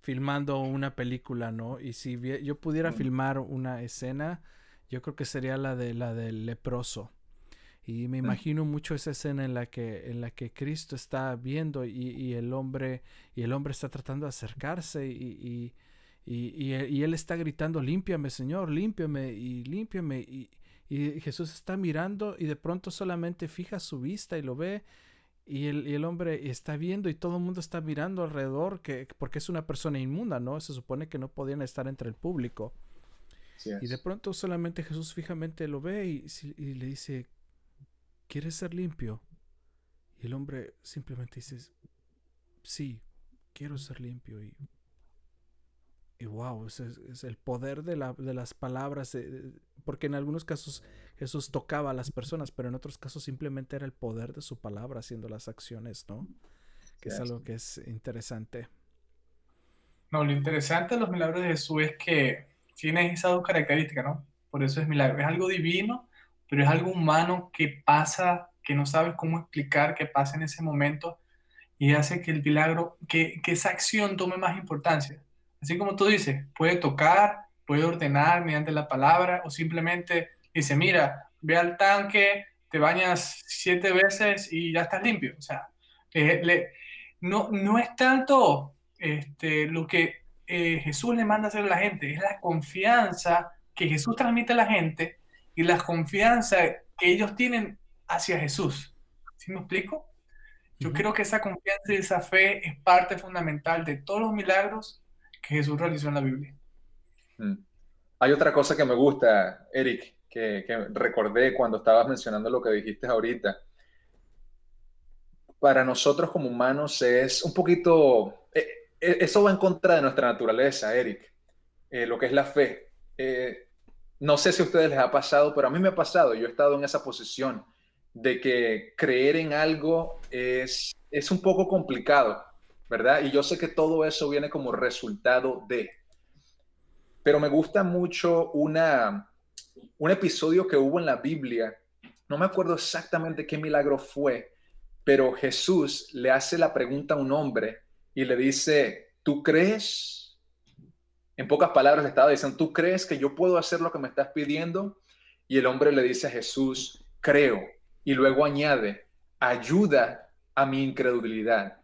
filmando una película, ¿no? Y si yo pudiera filmar una escena, yo creo que sería la de la del leproso. Y me imagino mucho esa escena en la que, en la que Cristo está viendo y, el hombre, y el hombre está tratando de acercarse y, y, él está gritando, límpiame, Señor, límpiame y límpiame. Y, Jesús está mirando y de pronto solamente fija su vista y lo ve y el, hombre está viendo y todo el mundo está mirando alrededor que, porque es una persona inmunda, ¿no? Se supone que no podían estar entre el público. y de pronto solamente Jesús fijamente lo ve y, y, le dice, ¿quieres ser limpio? Y el hombre simplemente dice, sí, quiero ser limpio. Y y wow, es, es el poder de, la, de las palabras, porque en algunos casos Jesús tocaba a las personas, pero en otros casos simplemente era el poder de su palabra haciendo las acciones, ¿no? Que es algo que es interesante. No, lo interesante de los milagros de Jesús es que tiene esas dos características, ¿no? Por eso es milagro. Es algo divino, pero es algo humano que pasa, que no sabes cómo explicar, que pasa en ese momento y hace que el milagro, que, que esa acción tome más importancia. Así como tú dices, puede tocar, puede ordenar mediante la palabra o simplemente dice, mira, ve al tanque, te bañas siete veces y ya estás limpio. O sea, no, no es tanto este, lo que eh, Jesús le manda hacer a la gente, es la confianza que Jesús transmite a la gente y la confianza que ellos tienen hacia Jesús. ¿Sí me explico? Yo creo que esa confianza y esa fe es parte fundamental de todos los milagros que Jesús realizó en la Biblia. Mm. Hay otra cosa que me gusta, Eric, que, recordé cuando estabas mencionando lo que dijiste ahorita. Para nosotros como humanos es un poquito, eh, e, eso va en contra de nuestra naturaleza, Eric, eh, lo que es la fe. Eh, no sé si a ustedes les ha pasado, pero a mí me ha pasado, yo he estado en esa posición de que creer en algo es, es un poco complicado, ¿verdad? Y yo sé que todo eso viene como resultado de. Pero me gusta mucho una, un episodio que hubo en la Biblia, no me acuerdo exactamente qué milagro fue, pero Jesús le hace la pregunta a un hombre y le dice, ¿tú crees? En pocas palabras le estaba diciendo, ¿tú crees que yo puedo hacer lo que me estás pidiendo? Y el hombre le dice a Jesús, creo. Y luego añade, ayuda a mi incredulidad.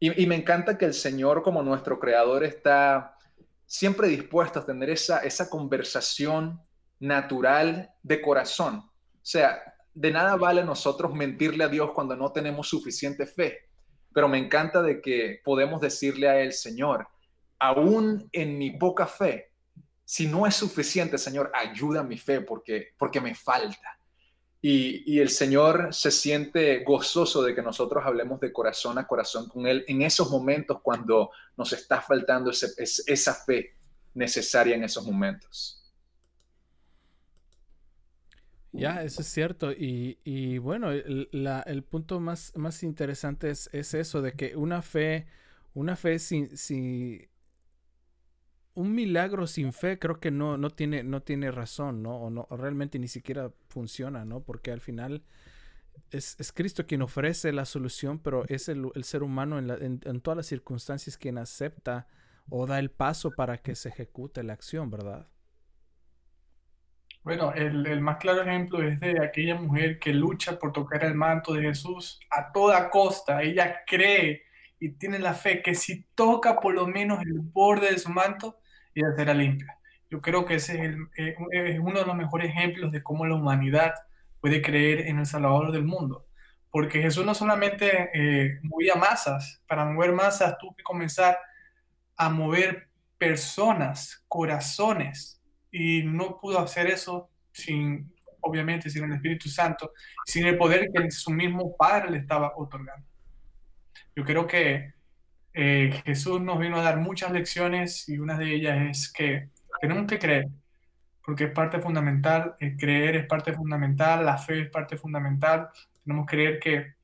Y, me encanta que el Señor como nuestro creador está siempre dispuesto a tener esa, esa conversación natural de corazón. O sea, de nada vale nosotros mentirle a Dios cuando no tenemos suficiente fe, pero me encanta de que podemos decirle a Él, Señor, aún en mi poca fe, si no es suficiente, Señor, ayuda mi fe porque, porque me falta. Y, el Señor se siente gozoso de que nosotros hablemos de corazón a corazón con Él en esos momentos cuando nos está faltando esa fe necesaria en esos momentos. Ya, eso es cierto. Y, bueno, el, punto más, más interesante es, eso, de que una fe, una fe sin, un milagro sin fe creo que no, no, tiene, no tiene razón, ¿no? O, no, realmente ni siquiera funciona, ¿no? Porque al final es, Cristo quien ofrece la solución, pero es el, ser humano en, en todas las circunstancias quien acepta o da el paso para que se ejecute la acción, ¿verdad? Bueno, el, más claro ejemplo es de aquella mujer que lucha por tocar el manto de Jesús a toda costa. Ella cree y tiene la fe que si toca por lo menos el borde de su manto, ella será limpia. Yo creo que ese es, eh, uno de los mejores ejemplos de cómo la humanidad puede creer en el Salvador del mundo. Porque Jesús no solamente eh, movía masas, para mover masas tuvo que comenzar a mover personas, corazones, y no pudo hacer eso sin, obviamente, sin el Espíritu Santo, sin el poder que su mismo Padre le estaba otorgando. Yo creo que eh, Jesús nos vino a dar muchas lecciones y una de ellas es que tenemos que creer, porque es parte fundamental, el creer es parte fundamental, la fe es parte fundamental, tenemos que creer que,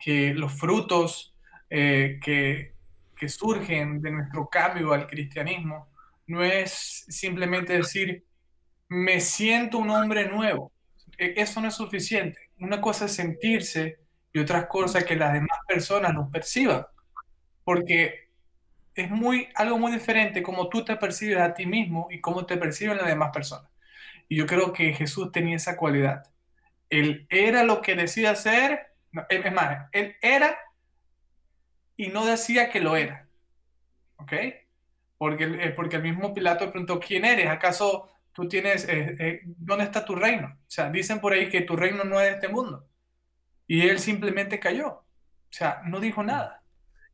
que los frutos eh, que, que surgen de nuestro cambio al cristianismo no es simplemente decir, me siento un hombre nuevo. E, eso no es suficiente. Una cosa es sentirse y otra cosa que las demás personas nos perciban. Porque es muy, algo muy diferente como tú te percibes a ti mismo y cómo te perciben las demás personas. Y yo creo que Jesús tenía esa cualidad. Él era lo que decía ser, es más, él era y no decía que lo era. ¿Ok? porque, eh, porque el mismo Pilato preguntó, ¿quién eres? ¿Acaso tú tienes, eh, eh, dónde está tu reino? O sea, dicen por ahí que tu reino no es de este mundo. Y él simplemente cayó. O sea, no dijo nada.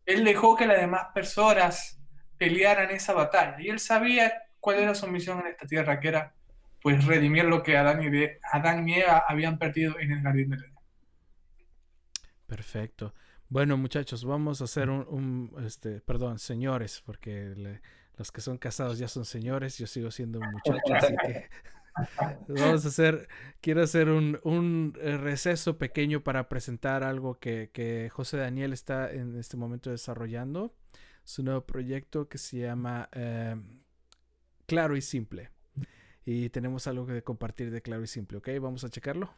Él dejó que las demás personas pelearan esa batalla. Y él sabía cuál era su misión en esta tierra, que era pues redimir lo que Adán y, Adán y Eva habían perdido en el jardín de Edén. Perfecto. Bueno, muchachos, vamos a hacer un, este, perdón, señores, porque los que son casados ya son señores, yo sigo siendo un muchacho, así que <laughs> vamos a hacer, quiero hacer un, un eh, receso pequeño para presentar algo que, que, José Daniel está en este momento desarrollando, su nuevo proyecto que se llama em, Claro y Simple. Y tenemos algo que compartir de Claro y Simple, ¿ok? Vamos a checarlo.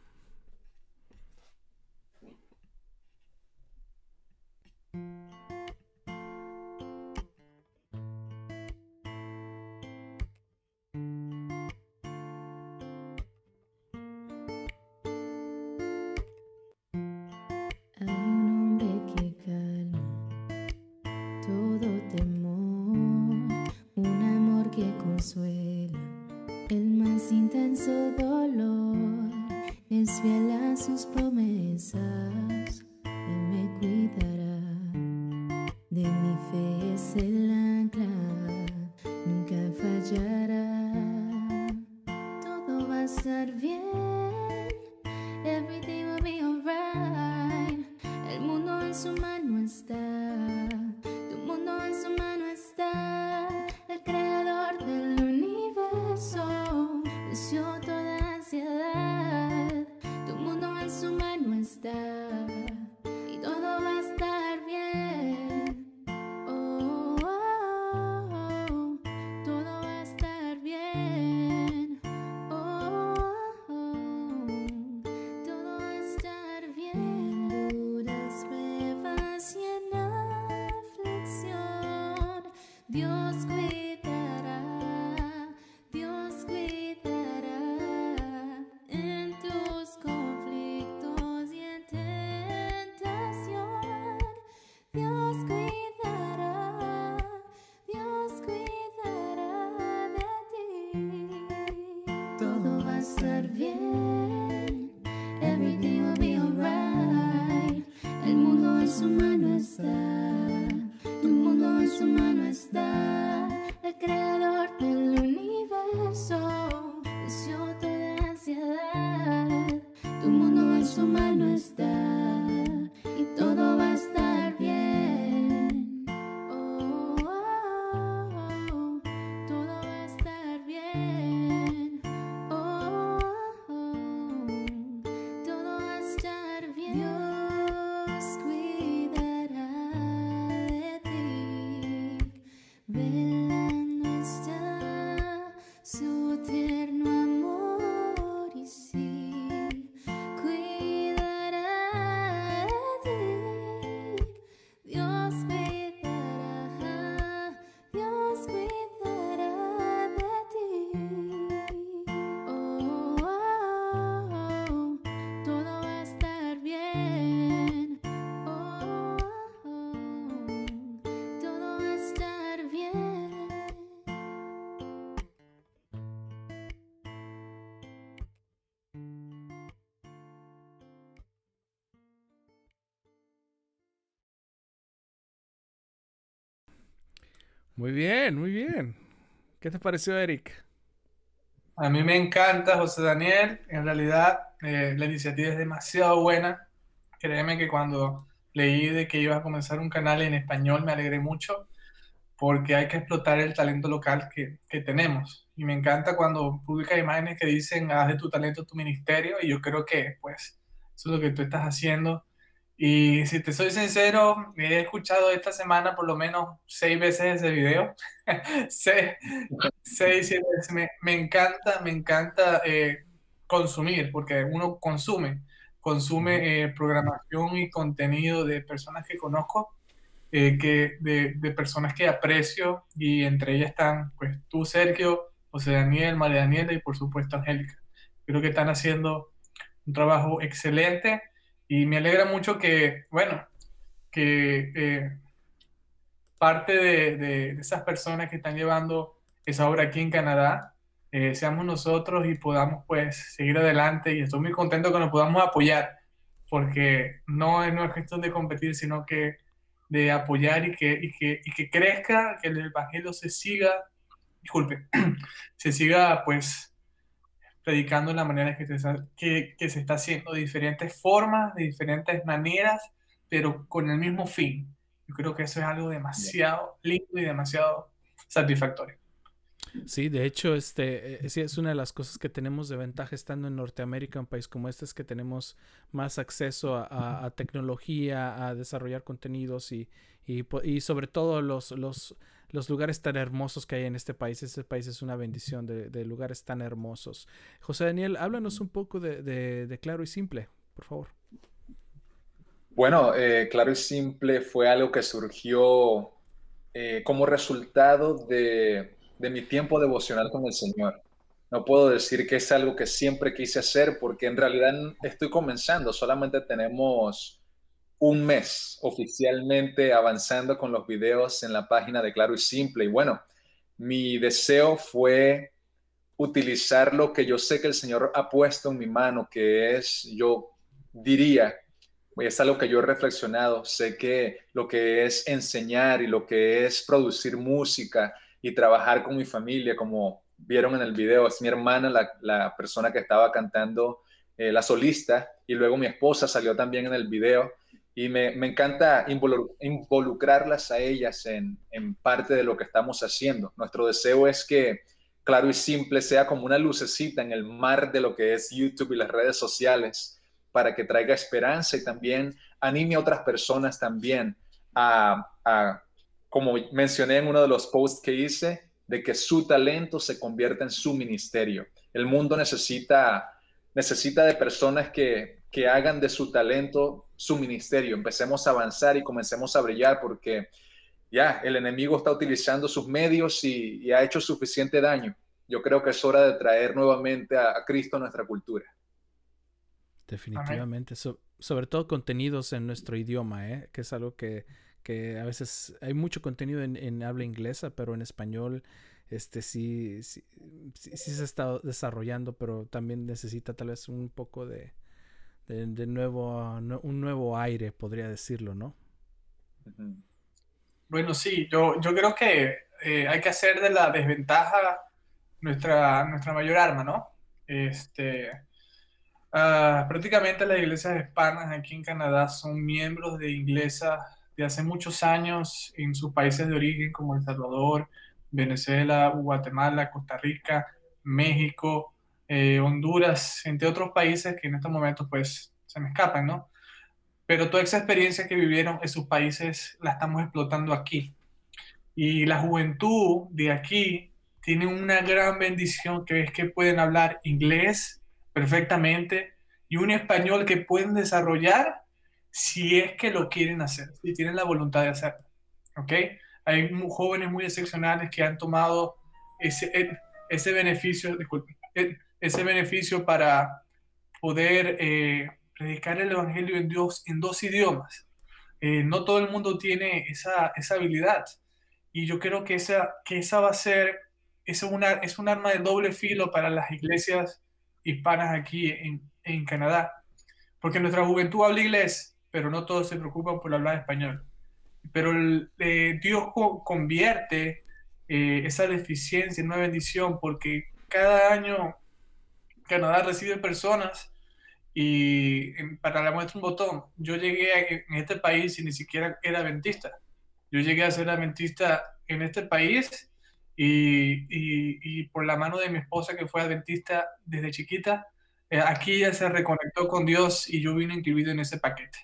Muy bien, muy bien. ¿Qué te pareció, Eric? A mí me encanta, José Daniel. En realidad, eh, la iniciativa es demasiado buena. Créeme que cuando leí de que ibas a comenzar un canal en español, me alegré mucho porque hay que explotar el talento local que, que tenemos. Y me encanta cuando publicas imágenes que dicen, haz de tu talento tu ministerio. Y yo creo que, pues, eso es lo que tú estás haciendo. Y si te soy sincero, he escuchado esta semana por lo menos seis veces ese video. <laughs> seis, seis, siete veces. Me, encanta, me encanta eh, consumir, porque uno consume, consume eh, programación y contenido de personas que conozco, eh, que, de, de, personas que aprecio, y entre ellas están pues tú, Sergio, José Daniel, María Daniela y por supuesto Angélica. Creo que están haciendo un trabajo excelente y me alegra mucho que, bueno, que eh, parte de, esas personas que están llevando esa obra aquí en Canadá eh, seamos nosotros y podamos pues seguir adelante. Y estoy muy contento que nos podamos apoyar porque no es, una cuestión de competir sino que de apoyar y que, y que, y que crezca, que el Evangelio se siga, disculpe, <clears throat> se siga pues predicando la manera que se, que, que se está haciendo, de diferentes formas, de diferentes maneras, pero con el mismo fin. Yo creo que eso es algo demasiado lindo y demasiado satisfactorio. Sí, de hecho, este eh, sí es una de las cosas que tenemos de ventaja estando en Norteamérica, un país como este, es que tenemos más acceso a, a tecnología, a desarrollar contenidos y, y, y sobre todo los, los los lugares tan hermosos que hay en este país. Este país es una bendición de, lugares tan hermosos. José Daniel, háblanos un poco de, Claro y Simple, por favor. Bueno, eh, Claro y Simple fue algo que surgió eh, como resultado de, de mi tiempo devocional con el Señor. No puedo decir que es algo que siempre quise hacer porque en realidad estoy comenzando, solamente tenemos un mes oficialmente avanzando con los videos en la página de Claro y Simple. Y bueno, mi deseo fue utilizar lo que yo sé que el Señor ha puesto en mi mano, que es, yo diría, es algo que yo he reflexionado, sé que lo que es enseñar y lo que es producir música y trabajar con mi familia, como vieron en el video, es mi hermana la, persona que estaba cantando, eh, la solista, y luego mi esposa salió también en el video y me, me encanta involucrarlas a ellas en, en, parte de lo que estamos haciendo. Nuestro deseo es que, claro y simple, sea como una lucecita en el mar de lo que es YouTube y las redes sociales, para que traiga esperanza y también anime a otras personas también a, a como mencioné en uno de los posts que hice, de que su talento se convierta en su ministerio. El mundo necesita, necesita de personas que que hagan de su talento su ministerio, empecemos a avanzar y comencemos a brillar porque ya, el enemigo está utilizando sus medios y, ha hecho suficiente daño. Yo creo que es hora de traer nuevamente a, Cristo a nuestra cultura. Definitivamente, sobre todo contenidos en nuestro idioma, ¿eh? que es algo que, a veces hay mucho contenido en, habla inglesa, pero en español este sí, sí, se está desarrollando, pero también necesita tal vez un poco de, de, nuevo, un nuevo aire, podría decirlo, ¿no? Bueno, sí, yo, yo creo que eh, hay que hacer de la desventaja nuestra, nuestra mayor arma, ¿no? Este, ah, prácticamente las iglesias hispanas aquí en Canadá son miembros de iglesias de hace muchos años en sus países de origen como El Salvador, Venezuela, Guatemala, Costa Rica, México, eh, Honduras, entre otros países que en estos momentos pues se me escapan, ¿no? Pero toda esa experiencia que vivieron en sus países la estamos explotando aquí. Y la juventud de aquí tiene una gran bendición que es que pueden hablar inglés perfectamente y un español que pueden desarrollar si es que lo quieren hacer, si tienen la voluntad de hacerlo. ¿Ok? Hay jóvenes muy excepcionales que han tomado ese, e, ese beneficio, disculpe, e, ese beneficio para poder eh, predicar el Evangelio en, dos idiomas. Eh, no todo el mundo tiene esa, esa, habilidad. Y yo creo que esa, que esa va a ser, es, una, es un arma de doble filo para las iglesias hispanas aquí en, en Canadá. Porque nuestra juventud habla inglés, pero no todos se preocupan por hablar español. Pero eh, Dios convierte esa deficiencia en una bendición porque cada año Canadá recibe personas y para la muestra un botón, yo llegué en este país y ni siquiera era adventista. Yo llegué a ser adventista en este país y, y, por la mano de mi esposa que fue adventista desde chiquita, eh, aquí ya se reconectó con Dios y yo vine incluido en ese paquete.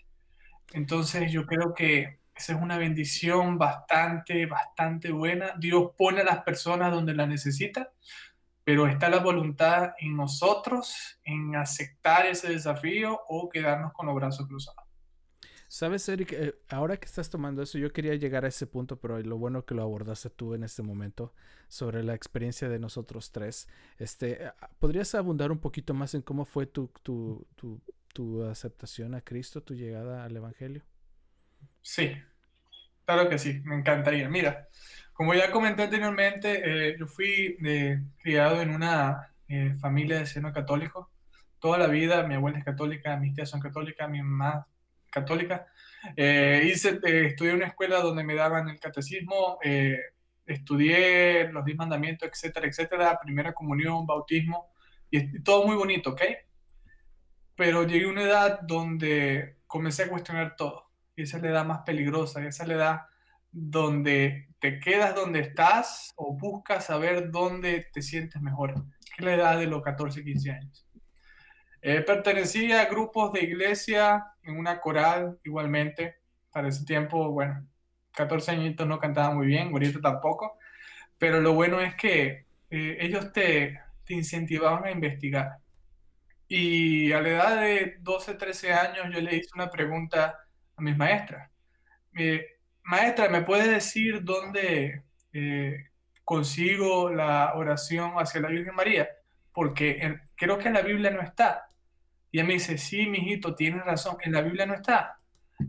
Entonces yo creo que esa es una bendición bastante, bastante buena. Dios pone a las personas donde las necesita pero está la voluntad en nosotros en aceptar ese desafío o quedarnos con los brazos cruzados. Sabes, Eric, eh, ahora que estás tomando eso, yo quería llegar a ese punto, pero lo bueno que lo abordaste tú en este momento sobre la experiencia de nosotros tres. Este, ¿Podrías abundar un poquito más en cómo fue tu, tu, tu, tu aceptación a Cristo, tu llegada al Evangelio? Sí, claro que sí, me encantaría. Mira, como ya comenté anteriormente, eh, yo fui eh, criado en una eh, familia de seno católico. Toda la vida mi abuela es católica, mis tías son católicas, mi mamá católica. hice, estudié en una escuela donde me daban el catecismo, estudié los diez mandamientos, etcétera, etcétera, primera comunión, bautismo, y todo muy bonito, ¿ok? Pero llegué a una edad donde comencé a cuestionar todo, y esa es la edad más peligrosa, esa es la edad donde te quedas donde estás o buscas saber dónde te sientes mejor, que la edad de los 14, 15 años. Eh, pertenecía a grupos de iglesia, en una coral igualmente. Para ese tiempo, bueno, 14 añitos no cantaba muy bien, ahorita tampoco. Pero lo bueno es que eh, ellos te, te incentivaban a investigar. Y a la edad de 12, 13 años yo le hice una pregunta a mis maestras. Eh, Maestra, ¿me puede decir dónde eh, consigo la oración hacia la Virgen María? Porque creo que en la Biblia no está. Y ella me dice, sí, mijito, tienes razón, en la Biblia no está.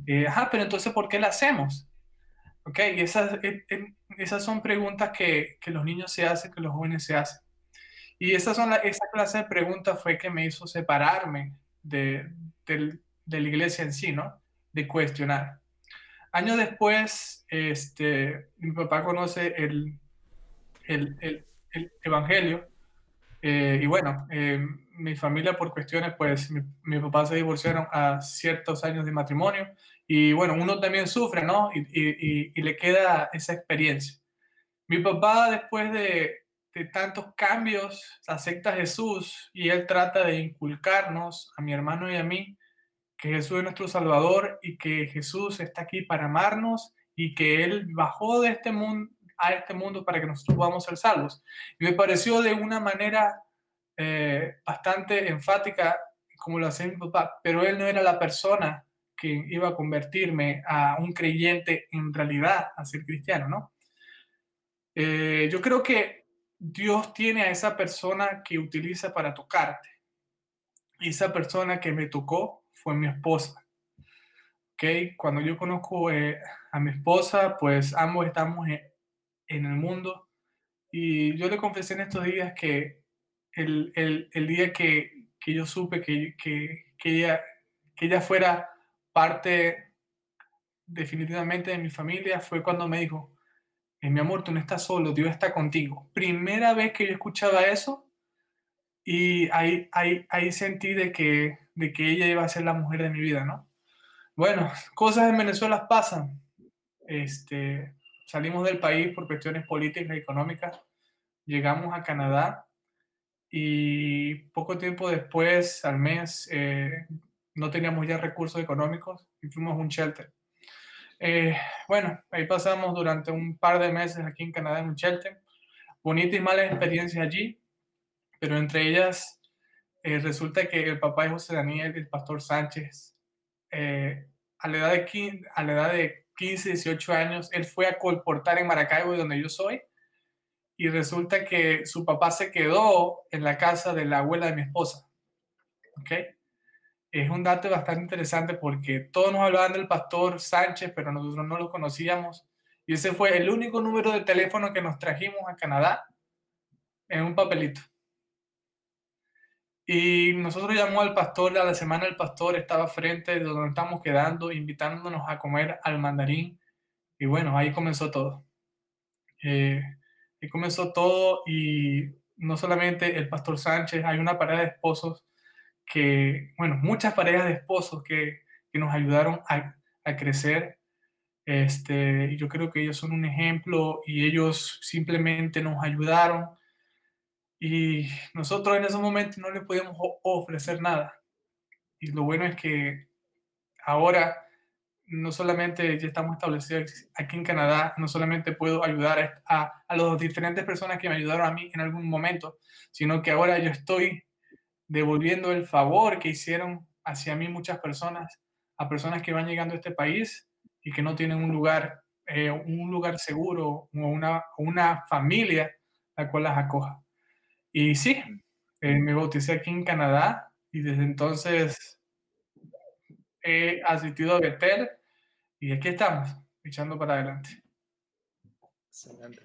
Eh, ajá, pero entonces, ¿por qué la hacemos? Ok, y esas, eh, esas son preguntas que, que, los niños se hacen, que los jóvenes se hacen. Y esas son esa clase de preguntas fue que me hizo separarme de, de, de la iglesia en sí, ¿no? De cuestionar. Años después, este, mi papá conoce el, el, el, Evangelio. Eh, y bueno, eh, mi familia por cuestiones, pues mi, papá se divorciaron a ciertos años de matrimonio. Y bueno, uno también sufre, ¿no? Y, y, y le queda esa experiencia. Mi papá, después de, de tantos cambios, acepta a Jesús y él trata de inculcarnos, a mi hermano y a mí, que Jesús es nuestro Salvador y que Jesús está aquí para amarnos y que Él bajó de este mundo a este mundo para que nosotros podamos ser salvos. Y me pareció de una manera eh, bastante enfática como lo hacía mi papá, pero Él no era la persona que iba a convertirme a un creyente en realidad, a ser cristiano, ¿no? Eh, yo creo que Dios tiene a esa persona que utiliza para tocarte. Y esa persona que me tocó fue mi esposa. ¿Ok? Cuando yo conozco eh, a mi esposa, pues ambos estamos en, en, el mundo. Y yo le confesé en estos días que el, el, el día que, que, yo supe que, que, que, ella, que ella fuera parte definitivamente de mi familia fue cuando me dijo, en mi amor, tú no estás solo, Dios está contigo. Primera vez que yo escuchaba eso y ahí, ahí, ahí sentí de que, de que ella iba a ser la mujer de mi vida, ¿no? Bueno, cosas en Venezuela pasan. Este, salimos del país por cuestiones políticas y económicas, llegamos a Canadá y poco tiempo después, al mes, eh, no teníamos ya recursos económicos y fuimos a un shelter. Eh, bueno, ahí pasamos durante un par de meses aquí en Canadá en un shelter. Bonitas y malas experiencias allí, pero entre ellas eh, resulta que el papá de José Daniel, el pastor Sánchez, eh, a, la edad de 15, a la edad de 15, 18 años, él fue a colportar en Maracaibo, donde yo soy, y resulta que su papá se quedó en la casa de la abuela de mi esposa. ¿Ok? es un dato bastante interesante porque todos nos hablaban del pastor Sánchez, pero nosotros no lo conocíamos. Y ese fue el único número de teléfono que nos trajimos a Canadá en un papelito. Y nosotros llamamos al pastor, a la semana el pastor estaba frente de donde estamos quedando, invitándonos a comer al mandarín. Y bueno, ahí comenzó todo. Eh, ahí comenzó todo y no solamente el pastor Sánchez, hay una pareja de esposos que, bueno, muchas parejas de esposos que, que nos ayudaron a, a, crecer. Este, yo creo que ellos son un ejemplo y ellos simplemente nos ayudaron y nosotros en ese momento no les podíamos ofrecer nada. Y lo bueno es que ahora no solamente ya estamos establecidos aquí en Canadá, no solamente puedo ayudar a, a las diferentes personas que me ayudaron a mí en algún momento, sino que ahora yo estoy devolviendo el favor que hicieron hacia mí muchas personas, a personas que van llegando a este país y que no tienen un lugar, eh, un lugar seguro o una, una familia la cual las acoja. Y sí, eh, me bauticé aquí en Canadá y desde entonces he asistido a Betel y aquí estamos, echando para adelante. Excelente.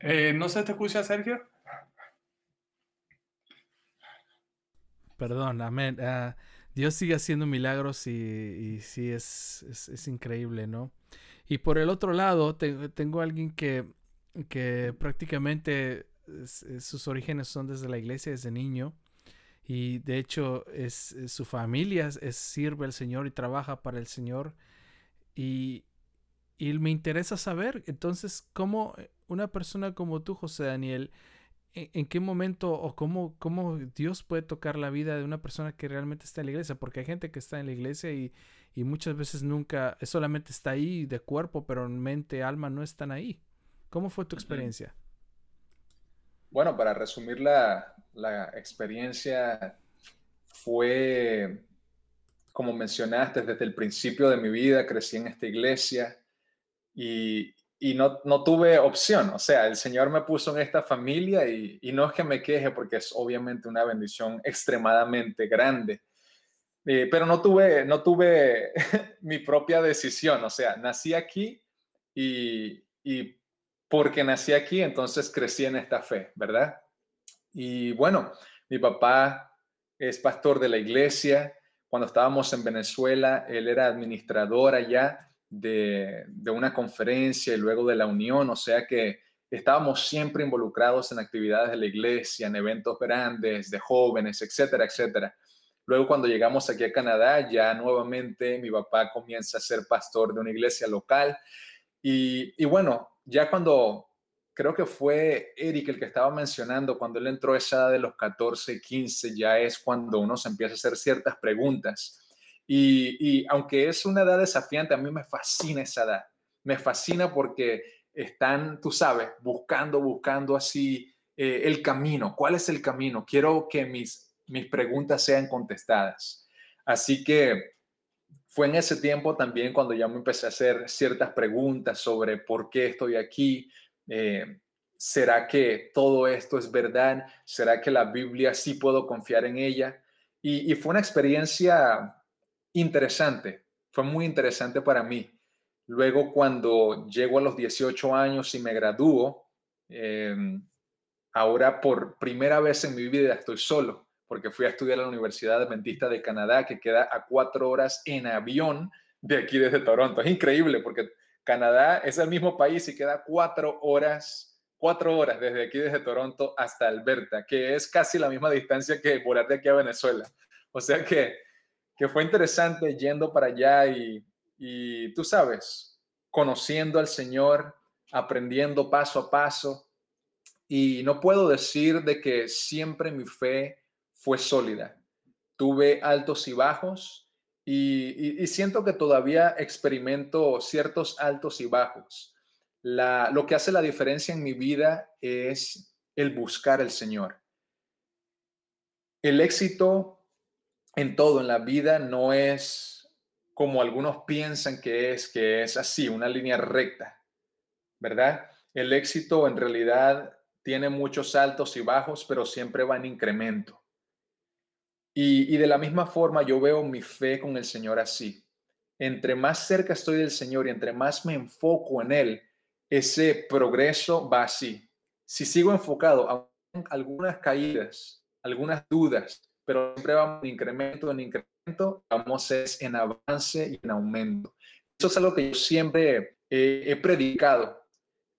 Eh, ¿No se te escucha, Sergio? Perdón, amén. Uh, Dios sigue haciendo milagros y, y sí, es, es, es, increíble, ¿no? Y por el otro lado, te, tengo alguien que, que prácticamente sus orígenes son desde la iglesia, desde niño. Y de hecho, es, su familia sirve al Señor y trabaja para el Señor. Y, y me interesa saber, entonces, cómo una persona como tú, José Daniel, ¿en, qué momento o cómo, cómo, Dios puede tocar la vida de una persona que realmente está en la iglesia? Porque hay gente que está en la iglesia y, y muchas veces nunca, solamente está ahí de cuerpo, pero en mente, alma no están ahí. ¿Cómo fue tu experiencia? Bueno, para resumir la, la experiencia, fue, como mencionaste, desde el principio de mi vida crecí en esta iglesia y, y no, no, tuve opción. O sea, el Señor me puso en esta familia y, y, no es que me queje porque es obviamente una bendición extremadamente grande. Eh, pero no tuve, no tuve <laughs> mi propia decisión. O sea, nací aquí y, y porque nací aquí, entonces crecí en esta fe, ¿verdad? Y bueno, mi papá es pastor de la iglesia. Cuando estábamos en Venezuela, él era administrador allá de, una conferencia y luego de la unión, o sea que estábamos siempre involucrados en actividades de la iglesia, en eventos grandes, de jóvenes, etcétera, etcétera. Luego cuando llegamos aquí a Canadá, ya nuevamente mi papá comienza a ser pastor de una iglesia local y, bueno, ya cuando creo que fue Eric el que estaba mencionando, cuando él entró a esa edad de los 14, 15, ya es cuando uno se empieza a hacer ciertas preguntas y, aunque es una edad desafiante, a mí me fascina esa edad. Me fascina porque están, tú sabes, buscando, buscando así eh, el camino. ¿Cuál es el camino? Quiero que mis mis preguntas sean contestadas. Así que fue en ese tiempo también cuando ya me empecé a hacer ciertas preguntas sobre por qué estoy aquí. Eh, ¿Será que todo esto es verdad? ¿Será que la Biblia sí puedo confiar en ella? Y, fue una experiencia interesante, fue muy interesante para mí. Luego cuando llego a los 18 años y me gradúo, em, ahora por primera vez en mi vida estoy solo porque fui a estudiar a la Universidad Adventista de Canadá, que queda a cuatro horas en avión de aquí desde Toronto. Es increíble porque Canadá es el mismo país y queda cuatro horas, cuatro horas desde aquí, desde Toronto hasta Alberta, que es casi la misma distancia que volar de aquí a Venezuela. O sea que, que fue interesante yendo para allá y, y tú sabes, conociendo al Señor, aprendiendo paso a paso. Y no puedo decir de que siempre mi fe fue sólida. Tuve altos y bajos y, siento que todavía experimento ciertos altos y bajos. Lo que hace la diferencia en mi vida es el buscar al Señor. El éxito en todo en la vida no es como algunos piensan que es, que es así, una línea recta, ¿verdad? El éxito en realidad tiene muchos altos y bajos, pero siempre va en incremento. Y, de la misma forma yo veo mi fe con el Señor así. Entre más cerca estoy del Señor y entre más me enfoco en Él, ese progreso va así. Si sigo enfocado, a algunas caídas, algunas dudas, pero siempre vamos en incremento, en incremento, vamos en avance y en aumento. Eso es algo que yo siempre he predicado.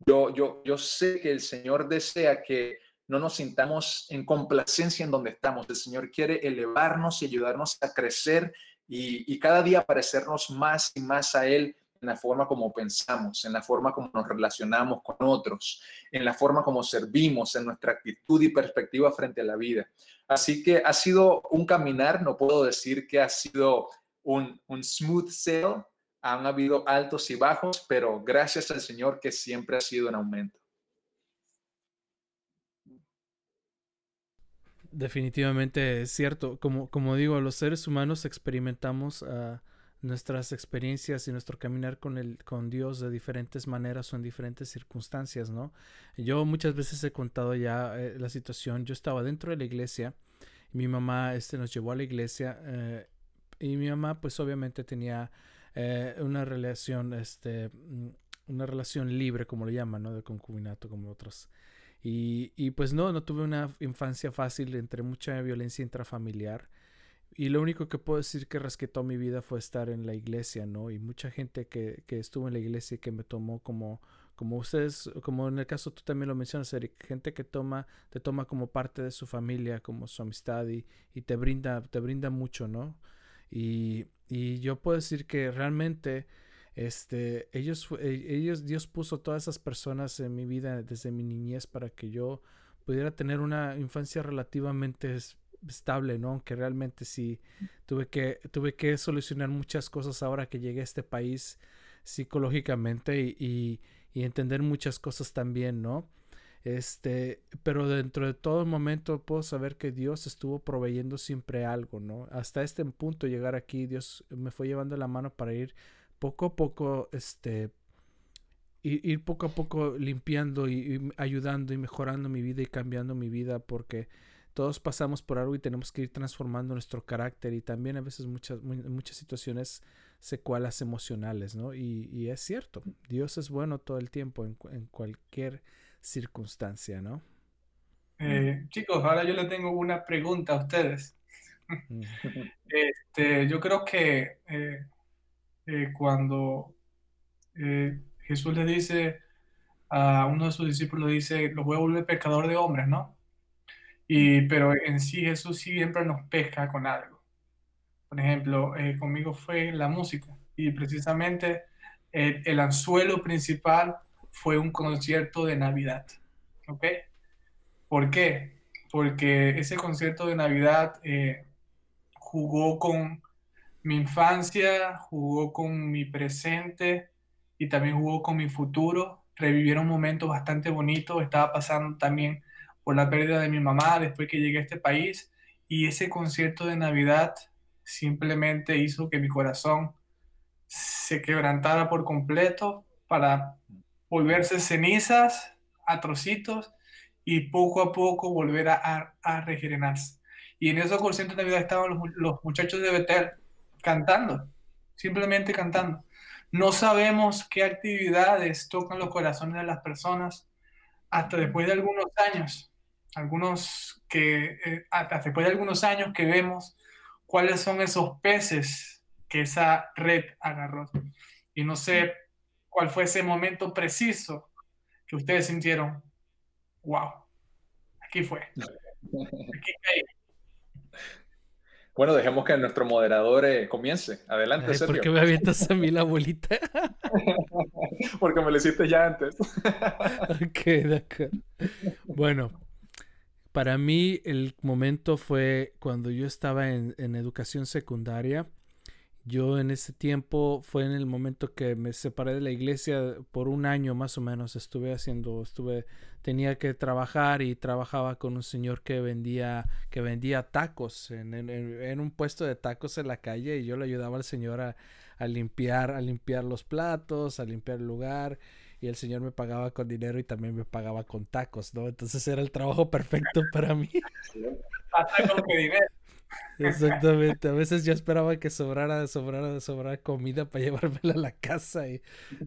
Yo, yo, yo sé que el Señor desea que no nos sintamos en complacencia en donde estamos. El Señor quiere elevarnos y ayudarnos a crecer y, cada día parecernos más y más a Él en la forma como pensamos, en la forma como nos relacionamos con otros, en la forma como servimos, en nuestra actitud y perspectiva frente a la vida. Así que ha sido un caminar, no puedo decir que ha sido un, un smooth sail, han habido altos y bajos, pero gracias al Señor que siempre ha sido en aumento. Definitivamente es cierto. Como, como digo, los seres humanos experimentamos ah, nuestras experiencias y nuestro caminar con, el, con Dios de diferentes maneras o en diferentes circunstancias, ¿no? Yo muchas veces he contado ya eh, la situación. Yo estaba dentro de la iglesia. Mi mamá este, nos llevó a la iglesia eh, y mi mamá pues obviamente tenía eh, una relación, este, mm, una relación libre, como lo llaman, ¿no? De concubinato, como otros y, pues no, no tuve una infancia fácil entre mucha violencia intrafamiliar. Y lo único que puedo decir que rescató mi vida fue estar en la iglesia, ¿no? Y mucha gente que, que estuvo en la iglesia y que me tomó como, como ustedes, como en el caso tú también lo mencionas, Eric, gente que toma, te toma como parte de su familia, como su amistad y, y te brinda, te brinda mucho, ¿no? Y, y yo puedo decir que realmente este, ellos, e, ellos, Dios puso todas esas personas en mi vida desde mi niñez para que yo pudiera tener una infancia relativamente estable, ¿no? Aunque realmente sí tuve que, tuve que solucionar muchas cosas ahora que llegué a este país psicológicamente y, y, entender muchas cosas también, ¿no? Este, pero dentro de todo momento puedo saber que Dios estuvo proveyendo siempre algo, ¿no? Hasta este punto llegar aquí, Dios me fue llevando la mano para ir poco a poco, este, ir, poco a poco limpiando y, ayudando y mejorando mi vida y cambiando mi vida porque todos pasamos por algo y tenemos que ir transformando nuestro carácter y también a veces muchas, muchas situaciones secuelas emocionales, ¿no? Y, es cierto, Dios es bueno todo el tiempo en, cualquier circunstancia, ¿no? Eh, chicos, ahora yo le tengo una pregunta a ustedes. Mm. <laughs> este, yo creo que eh, eh, cuando eh, Jesús le dice a uno de sus discípulos, dice, lo voy a volver pescador de hombres, ¿no? Y, pero en sí Jesús siempre nos pesca con algo. Por ejemplo, eh, conmigo fue la música y precisamente el anzuelo principal fue un concierto de Navidad. ¿Ok? ¿Por qué? Porque ese concierto de Navidad jugó con mi infancia, jugó con mi presente y también jugó con mi futuro. Revivieron momentos bastante bonitos. Estaba pasando también por la pérdida de mi mamá después que llegué a este país Y ese concierto de Navidad simplemente hizo que mi corazón se quebrantara por completo para volverse cenizas a trocitos y poco a poco volver a, a, regenerarse. Y en esos conciertos de Navidad estaban los, los muchachos de Betel cantando, simplemente cantando. No sabemos qué actividades tocan los corazones de las personas hasta después de algunos años, algunos que, eh, hasta después de algunos años que vemos cuáles son esos peces que esa red agarró. Y no sé cuál fue ese momento preciso que ustedes sintieron, wow, aquí fue. <laughs> Aquí bueno, dejemos que nuestro moderador eh, comience. Adelante, Ay, ¿Por qué me avientas a mí la bolita? <laughs> Porque me lo hiciste ya antes. <laughs> ok, de acuerdo. Bueno, para mí el momento fue cuando yo estaba en, en educación secundaria yo en ese tiempo fue en el momento que me separé de la iglesia por un año más o menos. Estuve haciendo, estuve, tenía que trabajar y trabajaba con un señor que vendía, que vendía tacos en, en, un puesto de tacos en la calle y yo le ayudaba al señor a, a, limpiar, a limpiar los platos, a limpiar el lugar y el señor me pagaba con dinero y también me pagaba con tacos, ¿no? Entonces era el trabajo perfecto para mí. <laughs> dinero. Exactamente. A veces yo esperaba que sobrara, sobrara, sobrara comida para llevármela a la casa y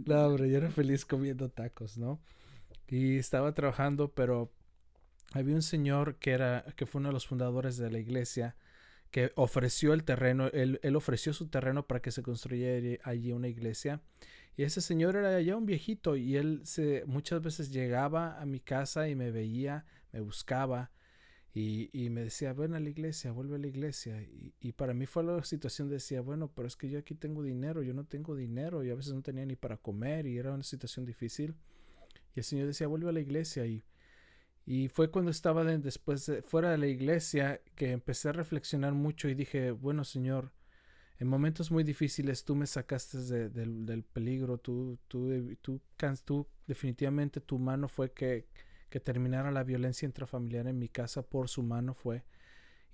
no, hombre, yo era feliz comiendo tacos, ¿no? Y estaba trabajando, pero había un señor que era, que fue uno de los fundadores de la iglesia, que ofreció el terreno, él, él ofreció su terreno para que se construyera allí una iglesia. Y ese señor era ya un viejito y él se, muchas veces llegaba a mi casa y me veía, me buscaba y, me decía, ven a la iglesia, vuelve a la iglesia. Y, para mí fue la situación, decía, bueno, pero es que yo aquí tengo dinero, yo no tengo dinero y a veces no tenía ni para comer y era una situación difícil. Y el Señor decía, vuelve a la iglesia. Y, y fue cuando estaba después fuera de la iglesia que empecé a reflexionar mucho y dije, bueno, Señor, en momentos muy difíciles tú me sacaste del peligro, tú, tú, tú, tú, definitivamente tu mano fue que que terminara la violencia intrafamiliar en mi casa por su mano fue.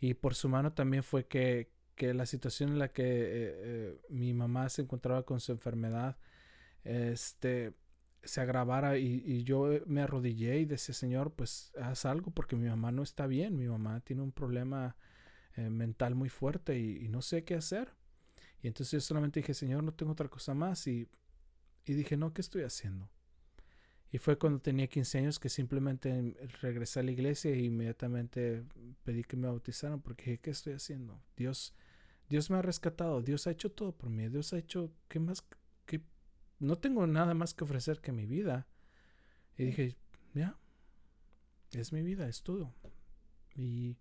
Y por su mano también fue que, la situación en la que eh, eh, mi mamá se encontraba con su enfermedad este, se agravara y, yo me arrodillé y decía, Señor, pues haz algo porque mi mamá no está bien, mi mamá tiene un problema eh, mental muy fuerte y, no sé qué hacer. Y entonces yo solamente dije, Señor, no tengo otra cosa más y, y dije, no, ¿qué estoy haciendo? Y fue cuando tenía 15 años que simplemente regresé a la iglesia e inmediatamente pedí que me bautizaran porque dije, ¿qué estoy haciendo? Dios, Dios me ha rescatado, Dios ha hecho todo por mí, Dios ha hecho, ¿qué más? Que no tengo nada más que ofrecer que mi vida. Y dije, ya, es mi vida, es todo. Y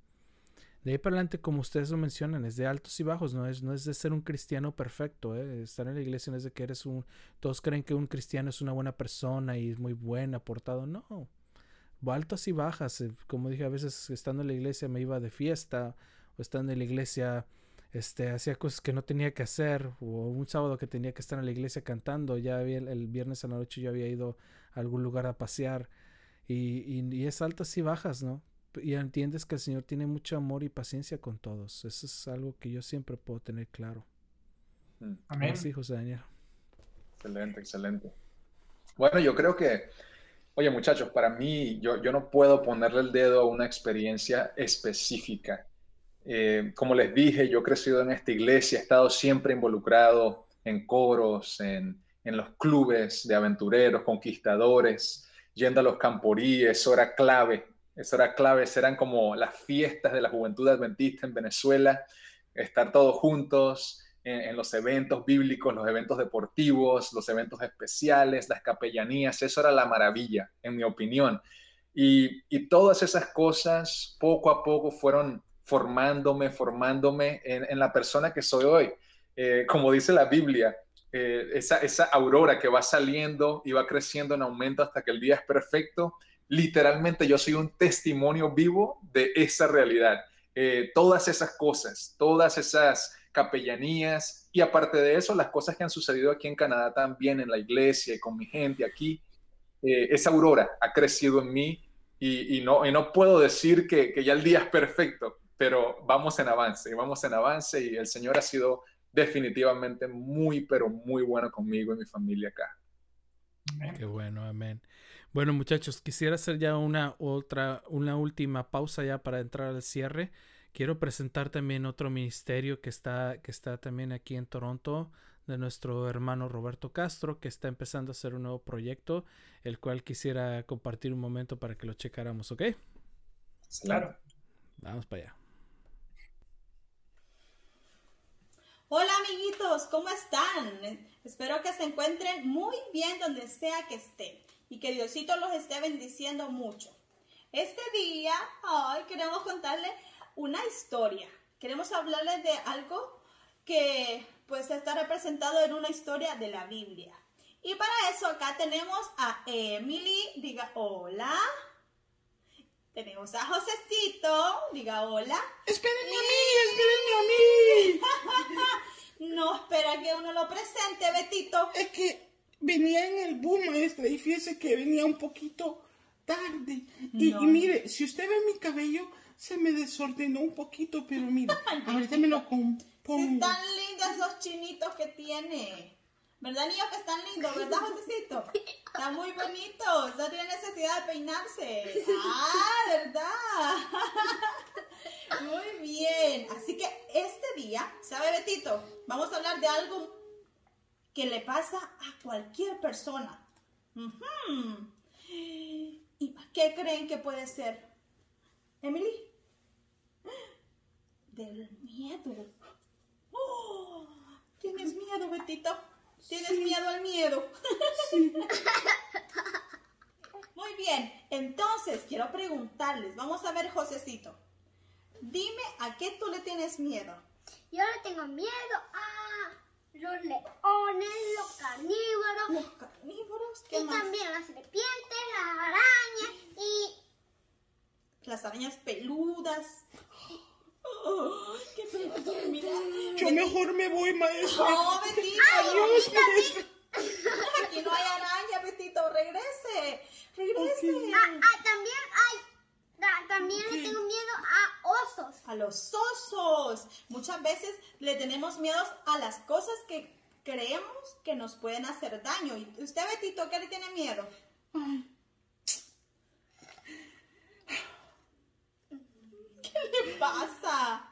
de ahí para adelante, como ustedes lo mencionan, es de altos y bajos, no es, no es de ser un cristiano perfecto, ¿eh? estar en la iglesia no es de que eres un, todos creen que un cristiano es una buena persona y es muy buen, aportado, no, altos y bajas, eh, como dije, a veces estando en la iglesia me iba de fiesta, o estando en la iglesia, este, hacía cosas que no tenía que hacer, o un sábado que tenía que estar en la iglesia cantando, ya había, el viernes a la noche yo había ido a algún lugar a pasear, y, y, y es altas y bajas, ¿no? Y entiendes que el Señor tiene mucho amor y paciencia con todos. Eso es algo que yo siempre puedo tener claro. Mm. Amén. Sí, José Daniel. Excelente, excelente. Bueno, yo creo que, oye muchachos, para mí yo, yo no puedo ponerle el dedo a una experiencia específica. Eh, como les dije, yo he crecido en esta iglesia, he estado siempre involucrado en coros, en, en los clubes de aventureros, conquistadores, yendo a los camporíes, eso era clave eso era clave, eran como las fiestas de la juventud adventista en Venezuela, estar todos juntos en, los eventos bíblicos, los eventos deportivos, los eventos especiales, las capellanías, eso era la maravilla, en mi opinión. Y, todas esas cosas poco a poco fueron formándome, formándome en, la persona que soy hoy. Eh, como dice la Biblia, eh, esa, esa aurora que va saliendo y va creciendo en aumento hasta que el día es perfecto literalmente yo soy un testimonio vivo de esa realidad. Eh, todas esas cosas, todas esas capellanías y aparte de eso, las cosas que han sucedido aquí en Canadá también, en la iglesia y con mi gente aquí, eh, esa aurora ha crecido en mí y, no, y no puedo decir que, ya el día es perfecto, pero vamos en avance, vamos en avance y el Señor ha sido definitivamente muy, pero muy bueno conmigo y mi familia acá. Qué bueno, amén. Bueno, muchachos, quisiera hacer ya una otra, una última pausa ya para entrar al cierre. Quiero presentar también otro ministerio que está, que está también aquí en Toronto, de nuestro hermano Roberto Castro, que está empezando a hacer un nuevo proyecto, el cual quisiera compartir un momento para que lo checáramos, ¿ok? Claro. Vamos para allá. Hola amiguitos, ¿cómo están? Espero que se encuentren muy bien donde sea que estén y que Diosito los esté bendiciendo mucho. Este día, hoy queremos contarles una historia. Queremos hablarles de algo que pues está representado en una historia de la Biblia. Y para eso acá tenemos a Emily, diga hola. Tenemos a Josecito, diga hola. Espérenme a mí, espérenme a mí. no espera que uno lo presente, Betito. Es que venía en el boom, maestra, y fíjese que venía un poquito tarde. Y, mire, si usted ve mi cabello, se me desordenó un poquito, pero mire, ahorita me lo compongo. Si están lindos esos chinitos que tiene. ¿Verdad, niños que están lindos? <laughs> ¿Verdad, Josecito? Están muy bonitos. No tiene necesidad de peinarse. Ah, ¿verdad? <laughs> Muy bien. Así que este día, ¿sabe, Betito? Vamos a hablar de algo que le pasa a cualquier persona. ¿Y qué creen que puede ser? Emily. Del miedo. Oh, ¿Tienes miedo, Betito? ¿Tienes miedo al miedo? <laughs> Muy bien, entonces quiero preguntarles, vamos a ver, Josecito, dime a qué tú le tienes miedo. Yo le tengo miedo a los leones, los carnívoros. Los carnívoros, ¿qué y también las serpientes, las arañas y... Las arañas peludas. qué mira. Yo mejor me voy, maestro. No, Betito. Adiós, maestro. Aquí no hay araña, Betito. Regrese. Regrese. Ah, ah, también hay. También le tengo miedo a osos. A los osos. Muchas veces le tenemos miedo a las cosas que creemos que nos pueden hacer daño. ¿Y usted, Betito, qué le tiene miedo? ¿Qué le pasa?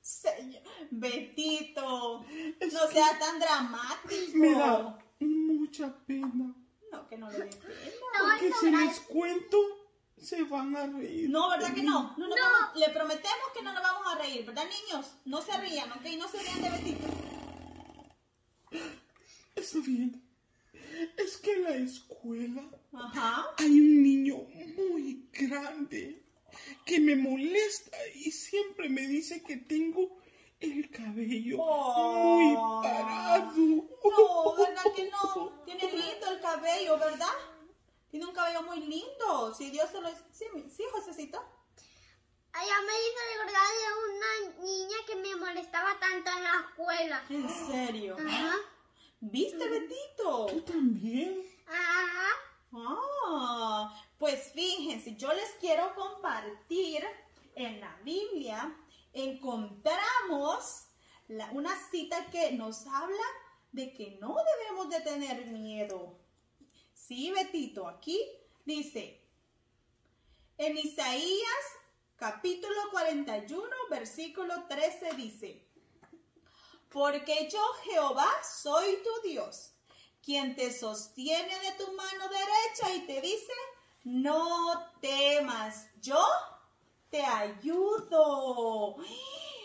Señor, Betito, no sea tan dramático. Me da mucha pena. No, que no le dé pena. Porque si les cuento, se van a reír. No, ¿verdad que no? No, no, no. Le prometemos que no nos vamos a reír, ¿verdad, niños? No se rían, ¿ok? No se rían de Betito. Está bien. Es que en la escuela Ajá. hay un niño muy grande que me molesta y siempre me dice que tengo el cabello muy parado. No, ¿verdad que no? Tiene lindo el cabello, ¿verdad? Tiene un cabello muy lindo. Si Dios se lo... Sí, sí Josecito. Allá me hizo recordar de una niña que me molestaba tanto en la escuela. ¿En serio? Ajá. ¿Viste, Betito? ¿Tú también? Ajá. Ah, pues fíjense, yo les quiero compartir en la Biblia, encontramos una cita que nos habla de que no debemos de tener miedo. Sí, Betito, aquí dice, en Isaías capítulo 41, versículo 13 dice, porque yo Jehová soy tu Dios quien te sostiene de tu mano derecha y te dice, no temas, yo te ayudo.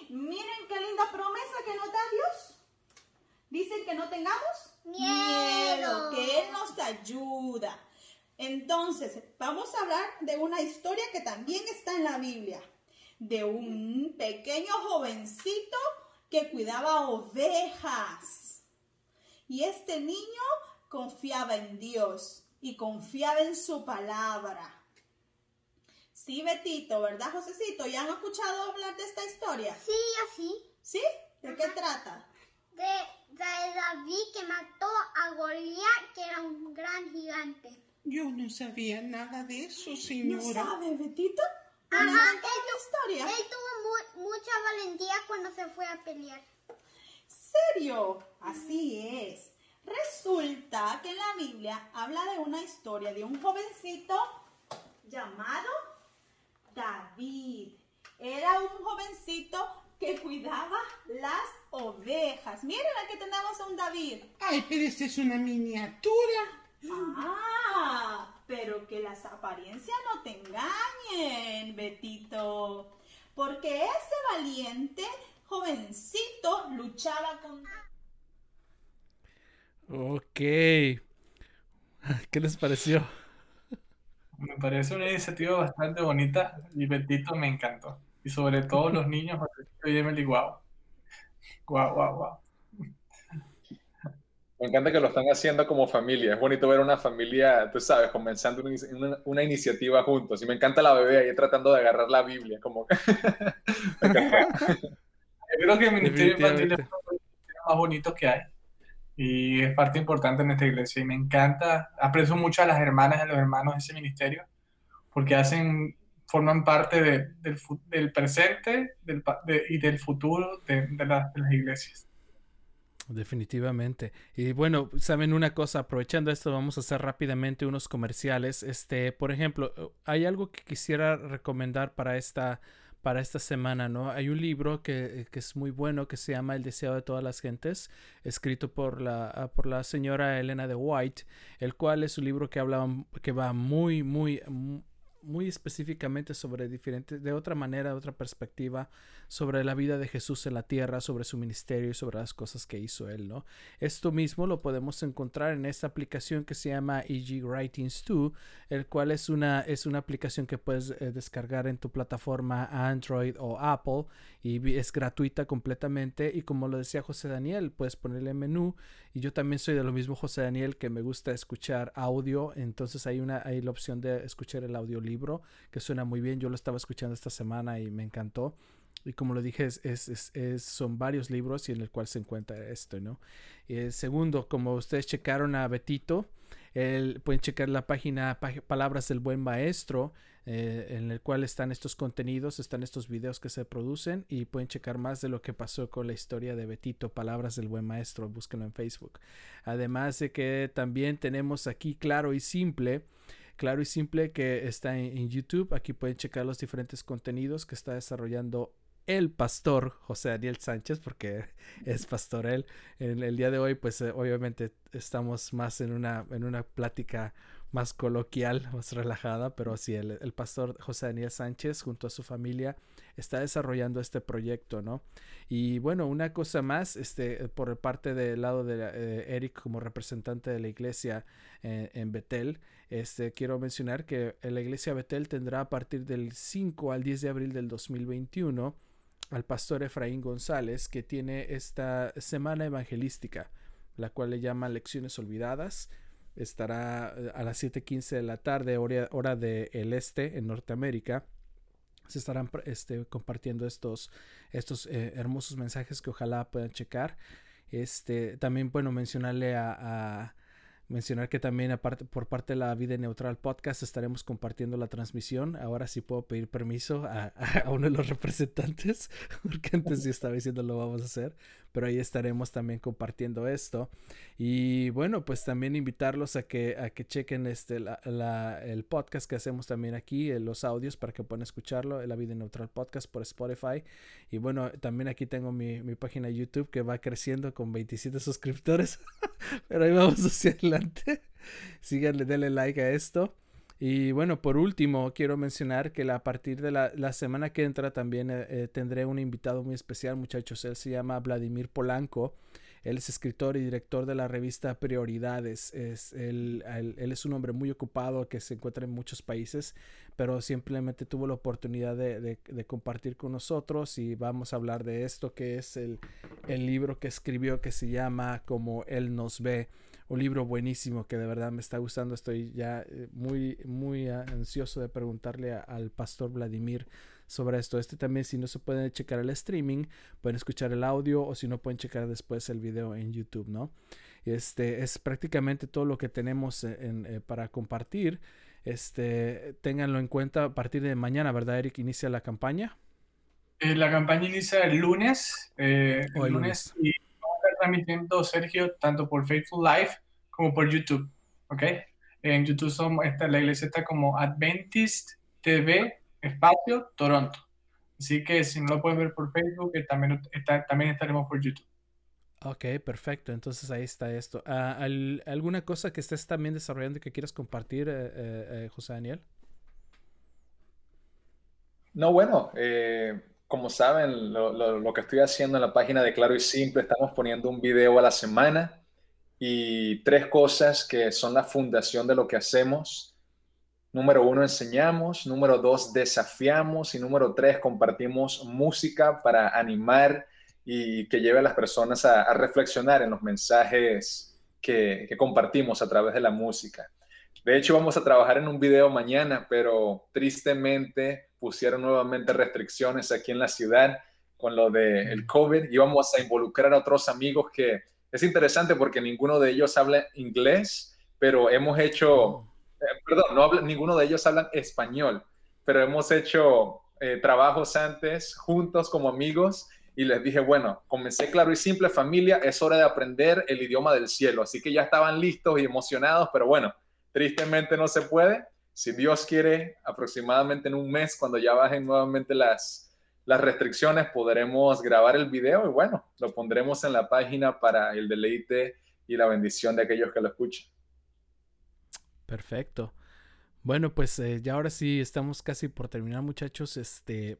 Miren qué linda promesa que nos da Dios. Dicen que no tengamos miedo, que Él nos ayuda. Entonces, vamos a hablar de una historia que también está en la Biblia, de un pequeño jovencito que cuidaba ovejas. Y este niño confiaba en Dios y confiaba en su palabra. Sí, Betito, ¿verdad, Josecito? ¿Ya han escuchado hablar de esta historia? Sí, así. ¿Sí? ¿De qué trata? De, David que mató a Goliat, que era un gran gigante. Yo no sabía nada de eso, señora. ¿No sabe, Betito? Ajá, ¿Le él, la historia? él tuvo mu- mucha valentía cuando se fue a pelear. serio? Así es. Resulta que en la Biblia habla de una historia de un jovencito llamado David. Era un jovencito que cuidaba las ovejas. Miren, aquí tenemos a un David. Ay, pero esta es una miniatura. Ah, pero que las apariencias no te engañen, Betito. Porque ese valiente jovencito luchaba con... Ok. <laughs> ¿Qué les pareció? Me parece una iniciativa bastante bonita y Betito me encantó. Y sobre todo los niños, Betito y Emily, wow. Wow, wow, wow. Me encanta que lo están haciendo como familia. Es bonito ver una familia, tú sabes, comenzando una, una- una iniciativa juntos. Y me encanta la bebé ahí tratando de agarrar la Biblia. Como... <laughs> <laughs> Yo creo que el Ministerio Infantil es uno de los ministerios más bonitos que hay. Y es parte importante en esta iglesia. Y me encanta, aprecio mucho a las hermanas y a los hermanos de ese ministerio, porque hacen, forman parte de- del, presente y del futuro de, de la- de las iglesias. Definitivamente. Y bueno, saben una cosa, aprovechando esto, vamos a hacer rápidamente unos comerciales. Este, por ejemplo, hay algo que quisiera recomendar para esta, para esta semana, ¿no? Hay un libro que, que es muy bueno que se llama El deseo de todas las gentes, escrito por la, por la señora Elena de White, el cual es un libro que habla, que va muy, muy, mu- muy específicamente sobre diferentes, de otra manera, de otra perspectiva, sobre la vida de Jesús en la tierra, sobre su ministerio y sobre las cosas que hizo él, ¿no? Esto mismo lo podemos encontrar en esta aplicación que se llama EG Writings 2, el cual es una, es una aplicación que puedes eh, descargar en tu plataforma Android o Apple y es gratuita completamente y como lo decía José Daniel, puedes ponerle menú y yo también soy de lo mismo José Daniel que me gusta escuchar audio, entonces hay una hay la opción de escuchar el audiolibro que suena muy bien, yo lo estaba escuchando esta semana y me encantó. Y como lo dije, es, es- son varios libros y en el cual se encuentra esto, ¿no? El segundo, como ustedes checaron a Betito, el- pueden checar la página Palabras del Buen Maestro, eh, en el cual están estos contenidos, están estos videos que se producen y pueden checar más de lo que pasó con la historia de Betito, Palabras del Buen Maestro, búsquenlo en Facebook. Además de que también tenemos aquí Claro y Simple, Claro y Simple que está en, en YouTube, aquí pueden checar los diferentes contenidos que está desarrollando el pastor José Daniel Sánchez, porque <laughs> es pastor él. En el día de hoy, pues eh, obviamente estamos más en una, en una plática más coloquial, más relajada, pero sí, el, el pastor José Daniel Sánchez junto a su familia está desarrollando este proyecto, ¿no? Y bueno, una cosa más, este, por parte del lado de eh, Eric como representante de la iglesia eh, en Betel, este, quiero mencionar que la iglesia Betel tendrá a partir del 5 al 10 de abril del 2021 al pastor Efraín González, que tiene esta semana evangelística, la cual le llama Lecciones Olvidadas. Estará eh, a las 7:15 de la tarde, hora, hora del este, en Norteamérica. Se estarán este, compartiendo estos, estos eh, hermosos mensajes que ojalá puedan checar. Este, también, bueno, mencionarle a, a mencionar que también aparte, por parte de la Vida Neutral Podcast estaremos compartiendo la transmisión. Ahora sí puedo pedir permiso a, <laughs> a, uno de los representantes, <laughs> porque antes sí estaba diciendo lo vamos a hacer, pero ahí estaremos también compartiendo esto. Y bueno, pues también invitarlos a que, a que chequen este, la, el podcast que hacemos también aquí, los audios para que puedan escucharlo, la Vida Neutral Podcast por Spotify. Y bueno, también aquí tengo mi, mi página YouTube que va creciendo con 27 suscriptores, <laughs> pero ahí vamos hacia adelante. Síganle, denle like a esto. Y bueno, por último, quiero mencionar que a partir de la, la semana que entra también eh, tendré un invitado muy especial, muchachos. Él se llama Vladimir Polanco. Él es escritor y director de la revista Prioridades. Es, él, él, es un hombre muy ocupado que se encuentra en muchos países, pero simplemente tuvo la oportunidad de, de, de compartir con nosotros y vamos a hablar de esto que es el, el libro que escribió que se llama Como Él nos ve un libro buenísimo que de verdad me está gustando. Estoy ya muy, muy ansioso de preguntarle a, al pastor Vladimir sobre esto. Este también, si no se pueden checar el streaming, pueden escuchar el audio o si no pueden checar después el video en YouTube, ¿no? Este es prácticamente todo lo que tenemos en, en, para compartir. Este, ténganlo en cuenta a partir de mañana, ¿verdad, Eric? Inicia la campaña. Eh, la campaña inicia el lunes. Eh, el el lunes y transmitiendo, Sergio, tanto por Facebook Live como por YouTube. ¿Ok? En YouTube somos, esta, la iglesia está como Adventist TV Espacio Toronto. Así que si no lo pueden ver por Facebook, eh, también, está, también estaremos por YouTube. Ok, perfecto. Entonces ahí está esto. Ah, al- ¿Alguna cosa que estés también desarrollando y que quieras compartir, eh, eh, José Daniel? No, bueno, eh, como saben, lo, que estoy haciendo en la página de Claro y Simple, estamos poniendo un video a la semana y tres cosas que son la fundación de lo que hacemos. Número uno, enseñamos. Número dos, desafiamos. Y número tres, compartimos música para animar y que lleve a las personas a, reflexionar en los mensajes que compartimos a través de la música. De hecho, vamos a trabajar en un video mañana, pero tristemente pusieron nuevamente restricciones aquí en la ciudad con lo del COVID y vamos a involucrar a otros amigos que es interesante porque ninguno de ellos habla inglés, pero hemos hecho, eh, perdón, no habla, ninguno de ellos habla español, pero hemos hecho eh, trabajos antes juntos como amigos y les dije, bueno, comencé claro y simple familia, es hora de aprender el idioma del cielo, así que ya estaban listos y emocionados, pero bueno, tristemente no se puede. Si Dios quiere, aproximadamente en un mes, cuando ya bajen nuevamente las, las restricciones, podremos grabar el video y bueno, lo pondremos en la página para el deleite y la bendición de aquellos que lo escuchen. Perfecto. Bueno, pues eh, ya ahora sí estamos casi por terminar, muchachos. Este,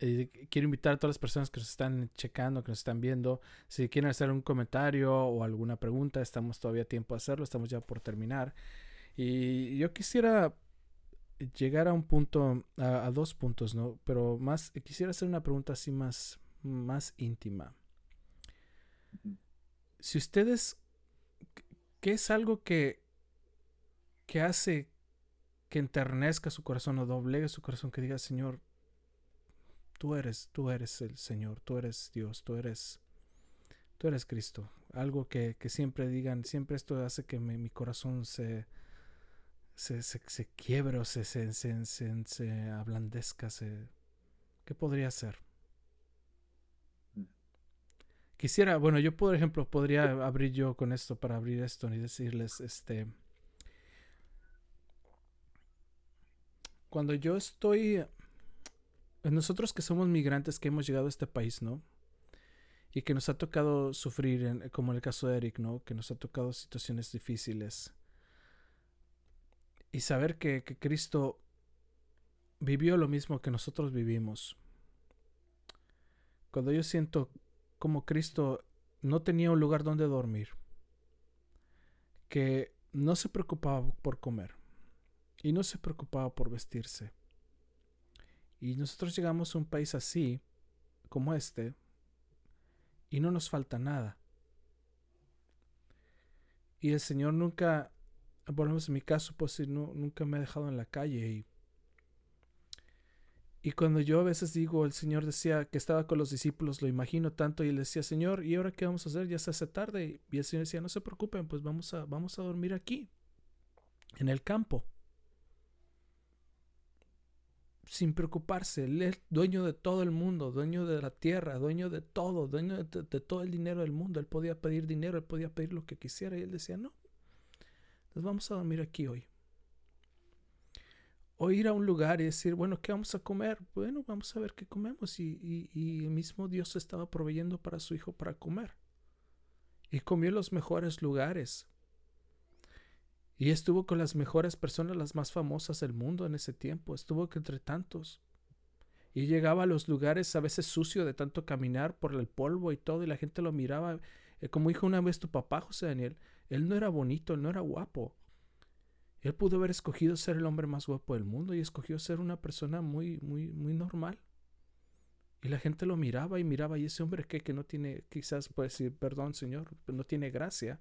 eh, quiero invitar a todas las personas que nos están checando, que nos están viendo, si quieren hacer un comentario o alguna pregunta, estamos todavía a tiempo de hacerlo, estamos ya por terminar. Y yo quisiera llegar a un punto, a, dos puntos, ¿no? Pero más, quisiera hacer una pregunta así más, más íntima. Si ustedes, ¿qué es algo que, que hace que enternezca su corazón o doblegue su corazón, que diga, Señor, tú eres, tú eres el Señor, tú eres Dios, tú eres, tú eres Cristo. Algo que, que siempre digan, siempre esto hace que mi corazón se, se, se, se quiebre o se, se, se, ablandezca. Se, ¿Qué podría ser? Quisiera, bueno, yo por ejemplo podría abrir yo con esto para abrir esto y decirles, este, cuando yo estoy, nosotros que somos migrantes que hemos llegado a este país, ¿no? Y que nos ha tocado sufrir, en, como en el caso de Eric, ¿no? Que nos ha tocado situaciones difíciles. Y saber que, que Cristo vivió lo mismo que nosotros vivimos. Cuando yo siento como Cristo no tenía un lugar donde dormir, que no se preocupaba por comer y no se preocupaba por vestirse. Y nosotros llegamos a un país así, como este, y no nos falta nada. Y el Señor nunca, por lo menos en mi caso, pues no, nunca me ha dejado en la calle. Y, y cuando yo a veces digo, el Señor decía que estaba con los discípulos, lo imagino tanto, y él decía, Señor, ¿y ahora qué vamos a hacer? Ya se hace tarde. Y el Señor decía, no se preocupen, pues vamos a, vamos a dormir aquí, en el campo sin preocuparse. Él es dueño de todo el mundo, dueño de la tierra, dueño de todo, dueño de, de, todo el dinero del mundo. Él podía pedir dinero, él podía pedir lo que quisiera y él decía, no, nos vamos a dormir aquí hoy. O ir a un lugar y decir, bueno, ¿qué vamos a comer? Bueno, vamos a ver qué comemos. Y, y, y el mismo Dios estaba proveyendo para su hijo para comer. Y comió en los mejores lugares. Y estuvo con las mejores personas, las más famosas del mundo en ese tiempo. Estuvo entre tantos. Y llegaba a los lugares a veces sucio de tanto caminar por el polvo y todo. Y la gente lo miraba. Como dijo una vez tu papá, José Daniel, él no era bonito, él no era guapo. Él pudo haber escogido ser el hombre más guapo del mundo y escogió ser una persona muy, muy, muy normal. Y la gente lo miraba y miraba. Y ese hombre que, que no tiene, quizás puede decir, perdón, señor, no tiene gracia.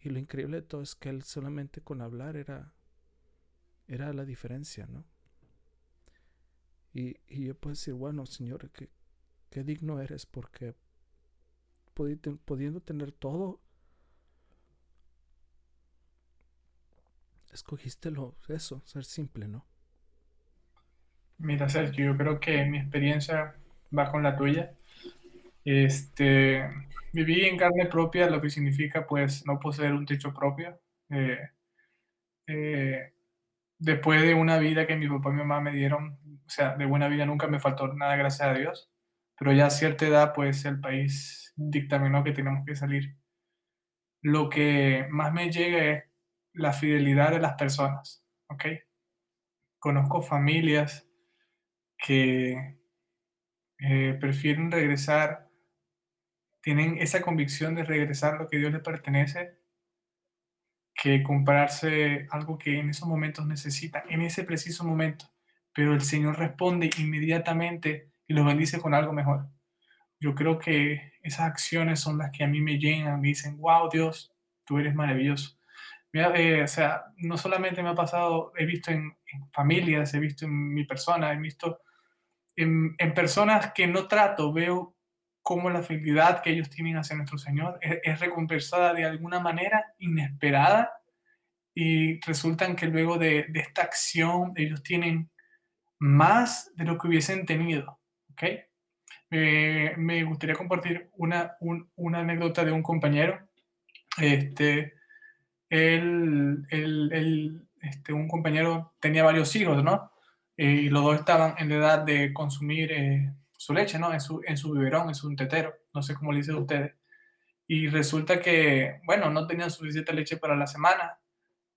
Y lo increíble de todo es que él solamente con hablar era, era la diferencia, ¿no? Y, y yo puedo decir, bueno, Señor, qué, qué digno eres porque pudiendo tener todo, escogiste lo, eso, ser simple, ¿no? Mira, Sergio, yo creo que mi experiencia va con la tuya. Este, viví en carne propia lo que significa, pues, no poseer un techo propio. Eh, eh, después de una vida que mi papá y mi mamá me dieron, o sea, de buena vida nunca me faltó nada, gracias a Dios, pero ya a cierta edad, pues, el país dictaminó que tenemos que salir. Lo que más me llega es la fidelidad de las personas, ¿ok? Conozco familias que eh, prefieren regresar, tienen esa convicción de regresar lo que Dios les pertenece, que comprarse algo que en esos momentos necesitan, en ese preciso momento, pero el Señor responde inmediatamente y los bendice con algo mejor. Yo creo que esas acciones son las que a mí me llenan, me dicen, wow, Dios, tú eres maravilloso. Eh, o sea, no solamente me ha pasado, he visto en, familias, he visto en mi persona, he visto en, personas que no trato, veo cómo la fidelidad que ellos tienen hacia nuestro Señor es, recompensada de alguna manera inesperada y resultan que luego de, esta acción ellos tienen más de lo que hubiesen tenido. ¿Ok? me gustaría compartir una, una anécdota de un compañero. Este, él, este, un compañero tenía varios hijos, ¿no? y los dos estaban en la edad de consumir eh, su leche, ¿no? En su, en su biberón, en su tetero, no sé cómo le dicen ustedes. Y resulta que, bueno, no tenían suficiente leche para la semana.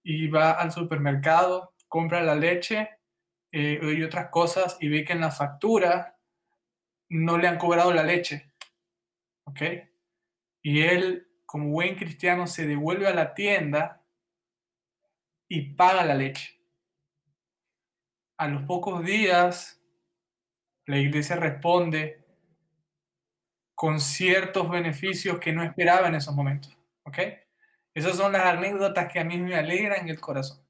Y va al supermercado, compra la leche eh, y otras cosas y ve que en la factura no le han cobrado la leche. ¿Ok? Y él como buen cristiano, se devuelve a la tienda y paga la leche. A los pocos días, la iglesia responde con ciertos beneficios que no esperaba en esos momentos. ¿Ok? Esas son las anécdotas que a mí me alegran el corazón.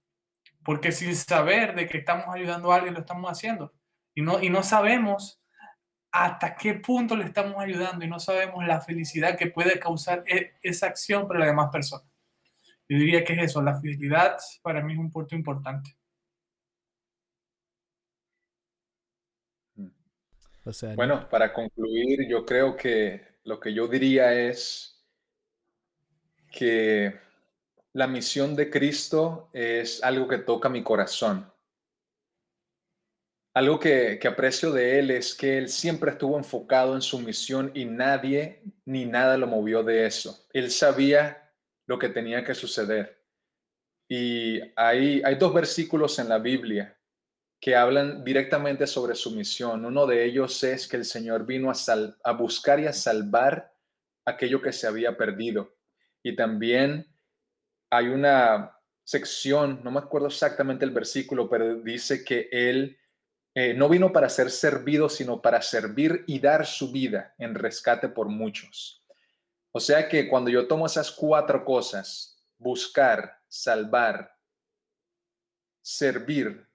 Porque sin saber de que estamos ayudando a alguien, lo estamos haciendo. Y no, y no sabemos hasta qué punto le estamos ayudando y no sabemos la felicidad que puede causar e, esa acción para las demás personas. Yo diría que es eso, la fidelidad para mí es un punto importante. bueno, para concluir, yo creo que lo que yo diría es que la misión de Cristo es algo que toca mi corazón. Algo que, aprecio de él es que él siempre estuvo enfocado en su misión y nadie ni nada lo movió de eso. Él sabía lo que tenía que suceder. Y hay, hay dos versículos en la Biblia que hablan directamente sobre su misión. Uno de ellos es que el Señor vino a, a buscar y a salvar aquello que se había perdido. Y también hay una sección, no me acuerdo exactamente el versículo, pero dice que Él eh, no vino para ser servido, sino para servir y dar su vida en rescate por muchos. O sea que cuando yo tomo esas cuatro cosas, buscar, salvar, servir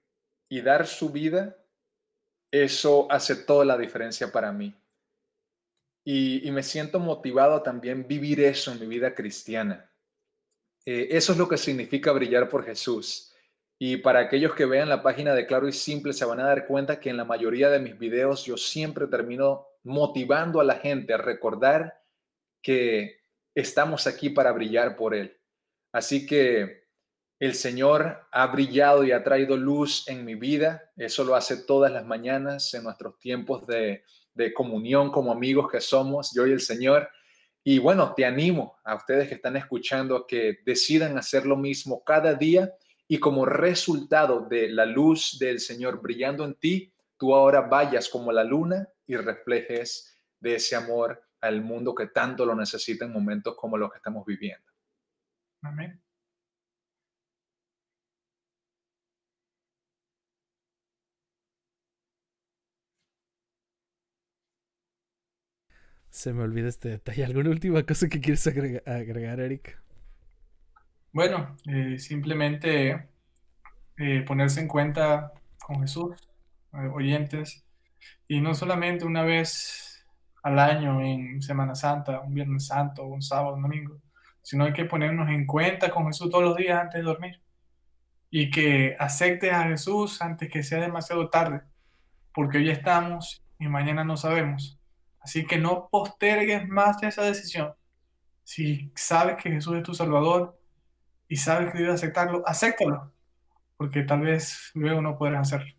y dar su vida, eso hace toda la diferencia para mí. Y, me siento motivado a también vivir eso en mi vida cristiana. Eh, eso es lo que significa brillar por Jesús. Y para aquellos que vean la página de Claro y Simple, se van a dar cuenta que en la mayoría de mis videos yo siempre termino motivando a la gente a recordar que estamos aquí para brillar por Él. Así que el Señor ha brillado y ha traído luz en mi vida. Eso lo hace todas las mañanas en nuestros tiempos de, de comunión como amigos que somos, yo y el Señor. Y bueno, te animo a ustedes que están escuchando a que decidan hacer lo mismo cada día y como resultado de la luz del Señor brillando en ti, tú ahora vayas como la luna y reflejes de ese amor al mundo que tanto lo necesita en momentos como los que estamos viviendo. Amén. Se me olvida este detalle. ¿Alguna última cosa que quieres agregar, Eric? Bueno, eh, simplemente eh, ponerse en cuenta con Jesús, eh, oyentes, y no solamente una vez al año en Semana Santa, un Viernes Santo, un sábado, un domingo, sino hay que ponernos en cuenta con Jesús todos los días antes de dormir. y que aceptes a Jesús antes que sea demasiado tarde, porque hoy estamos y mañana no sabemos. Así que no postergues más esa decisión. Si sabes que Jesús es tu Salvador y sabes que debes aceptarlo, acéptalo, porque tal vez luego no podrás hacerlo.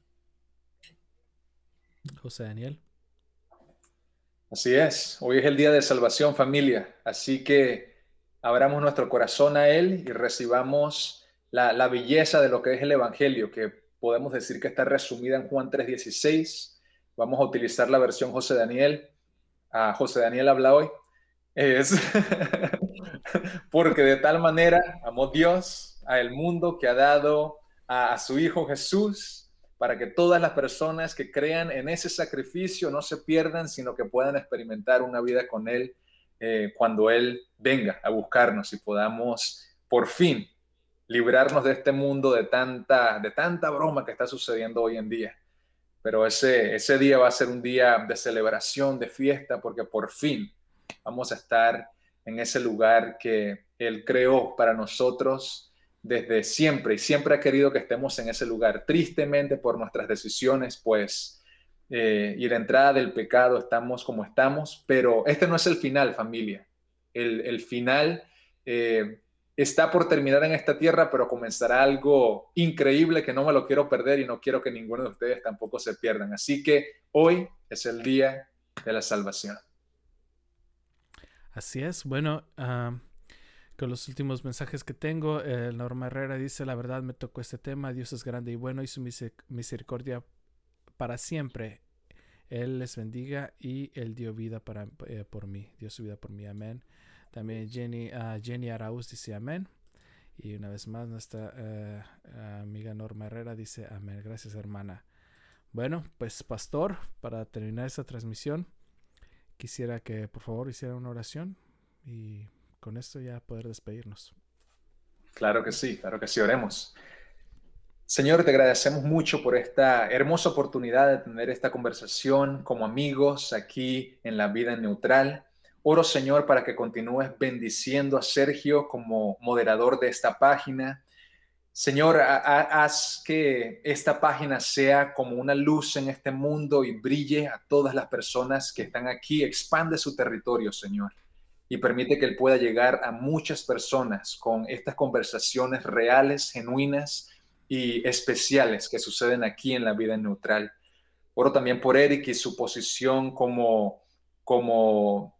José Daniel. Así es, hoy es el día de salvación familia, así que abramos nuestro corazón a Él y recibamos la, belleza de lo que es el Evangelio, que podemos decir que está resumida en Juan 3:16. Vamos a utilizar la versión José Daniel. A José Daniel habla hoy. Es <laughs> porque de tal manera amó Dios a el mundo que ha dado a, su Hijo Jesús para que todas las personas que crean en ese sacrificio no se pierdan, sino que puedan experimentar una vida con Él eh, cuando Él venga a buscarnos y podamos por fin librarnos de este mundo de tanta, de tanta broma que está sucediendo hoy en día. Pero ese, ese día va a ser un día de celebración, de fiesta, porque por fin vamos a estar en ese lugar que Él creó para nosotros desde siempre y siempre ha querido que estemos en ese lugar. Tristemente por nuestras decisiones, pues, eh, y la entrada del pecado estamos como estamos, pero este no es el final, familia. El, final eh, está por terminar en esta tierra, pero comenzará algo increíble que no me lo quiero perder y no quiero que ninguno de ustedes tampoco se pierdan. Así que hoy es el día de la salvación. Así es. Bueno, con los últimos mensajes que tengo, Norma Herrera dice, la verdad me tocó este tema, Dios es grande y bueno y su misericordia para siempre. Él les bendiga y Él dio vida para, eh, por mí, dio su vida por mí. Amén. También Jenny, uh, Jenny Arauz dice amén. Y una vez más nuestra eh, amiga Norma Herrera dice amén. Gracias hermana. Bueno, pues pastor, para terminar esta transmisión, quisiera que por favor hiciera una oración y con esto ya poder despedirnos. Claro que sí, claro que sí, oremos. Señor, te agradecemos mucho por esta hermosa oportunidad de tener esta conversación como amigos aquí en la vida neutral. Oro, Señor, para que continúes bendiciendo a Sergio como moderador de esta página. Señor, haz que esta página sea como una luz en este mundo y brille a todas las personas que están aquí. Expande su territorio, Señor, y permite que Él pueda llegar a muchas personas con estas conversaciones reales, genuinas y especiales que suceden aquí en la vida neutral. Oro también por Eric y su posición como, como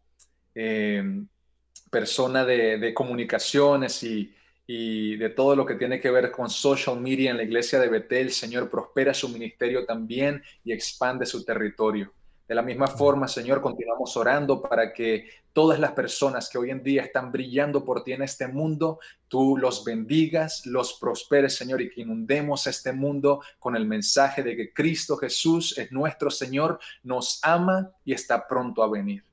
Em, persona de, comunicaciones y, y, de todo lo que tiene que ver con social media en la iglesia de Betel, Señor, prospera su ministerio también y expande su territorio. De la misma forma, Señor, continuamos orando para que todas las personas que hoy en día están brillando por ti en este mundo, tú los bendigas, los prosperes, Señor, y que inundemos este mundo con el mensaje de que Cristo Jesús es nuestro Señor, nos ama y está pronto a venir.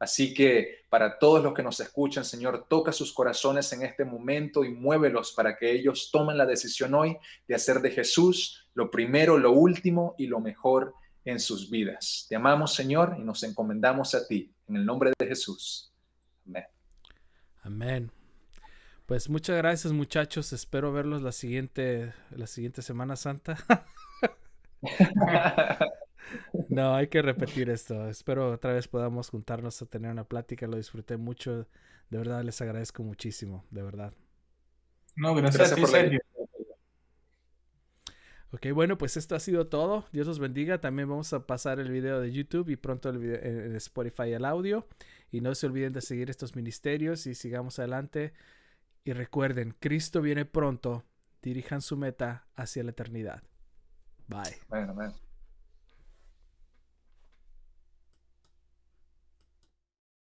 Así que para todos los que nos escuchan, Señor, toca sus corazones en este momento y muévelos para que ellos tomen la decisión hoy de hacer de Jesús lo primero, lo último y lo mejor en sus vidas. Te amamos, Señor, y nos encomendamos a ti. En el nombre de Jesús. Amén. Amén. Pues muchas gracias, muchachos. Espero verlos la siguiente, la siguiente Semana Santa. <laughs> No, hay que repetir esto. Espero otra vez podamos juntarnos a tener una plática. Lo disfruté mucho. De verdad, les agradezco muchísimo. De verdad. No, gracias, a ti, Sergio. Ok, bueno, pues esto ha sido todo. Dios los bendiga. También vamos a pasar el video de YouTube y pronto el video en Spotify el audio. Y no se olviden de seguir estos ministerios y sigamos adelante. Y recuerden, Cristo viene pronto. Dirijan su meta hacia la eternidad. Bye. Bueno,